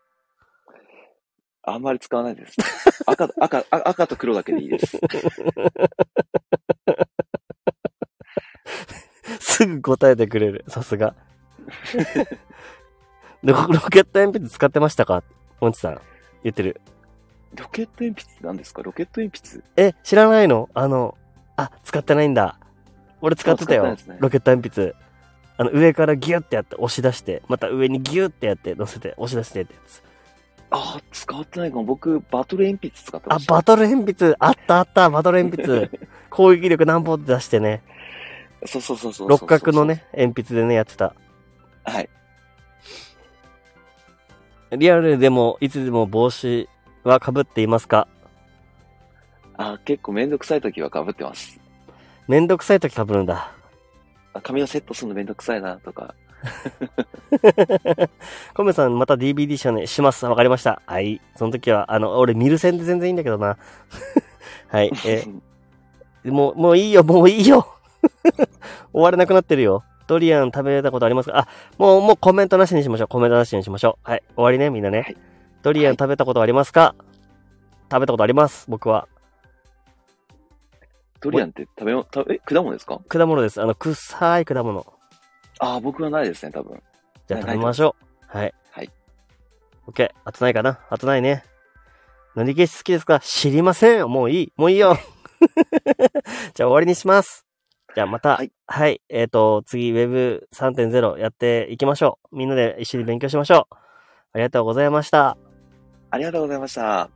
あんまり使わないです。(laughs) 赤、赤、あ赤と黒だけでいいです。(laughs) すぐ答えてくれる。さすが。で (laughs) ロロケット鉛筆使ってましたか？モンチさん。言ってる。ロケット鉛筆って何ですか？ロケット鉛筆？え、知らないの？あの、あ、使ってないんだ。俺使ってたよ。ねロケット鉛筆。あの、上からギュッてやって押し出して、また上にギュッてやって乗せて押し出してってやつ。あ、使ってないかも。僕、バトル鉛筆使ってあま、した。バトル鉛筆あったあった、バトル鉛筆。(laughs) 攻撃力何本って出してね。そうそうそうそうそう。六角の。ね、鉛筆でね、やってた。はい。リアルでも、いつでも帽子は被っていますか？あ、結構めんどくさい時は被ってます。めんどくさい時被るんだ。あ髪をセットするのめんどくさいなとか。(laughs) コメさんまた DVD しね、します。わかりました。はい。その時は、あの、俺見る線で全然いいんだけどな。(laughs) はい。えーもう、もういいよ、もういいよ。(laughs) 終われなくなってるよ。ドリアン食べたことありますか？あ、もう、もうコメントなしにしましょう。コメントなしにしましょう。はい。終わりね、みんなね。はいドリアン食べたことありますか、食べたことあります。僕は。ドリアンって食べよ、食べ、え、果物ですか？果物です。あの、臭い果物。ああ、僕はないですね、多分。じゃあな食べましょう。はい。はい。オッケー。あとないかな？あとないね。何消し好きですか？知りません。もういい。もういいよ。(laughs) じゃあ終わりにします。じゃあまた。はい。はい。えっ、と、次 Web3.0 やっていきましょう。みんなで一緒に勉強しましょう。ありがとうございました。ありがとうございました。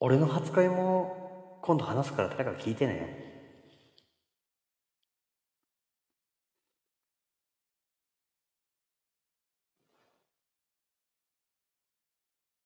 俺の初恋も今度話すから誰か聞いてね。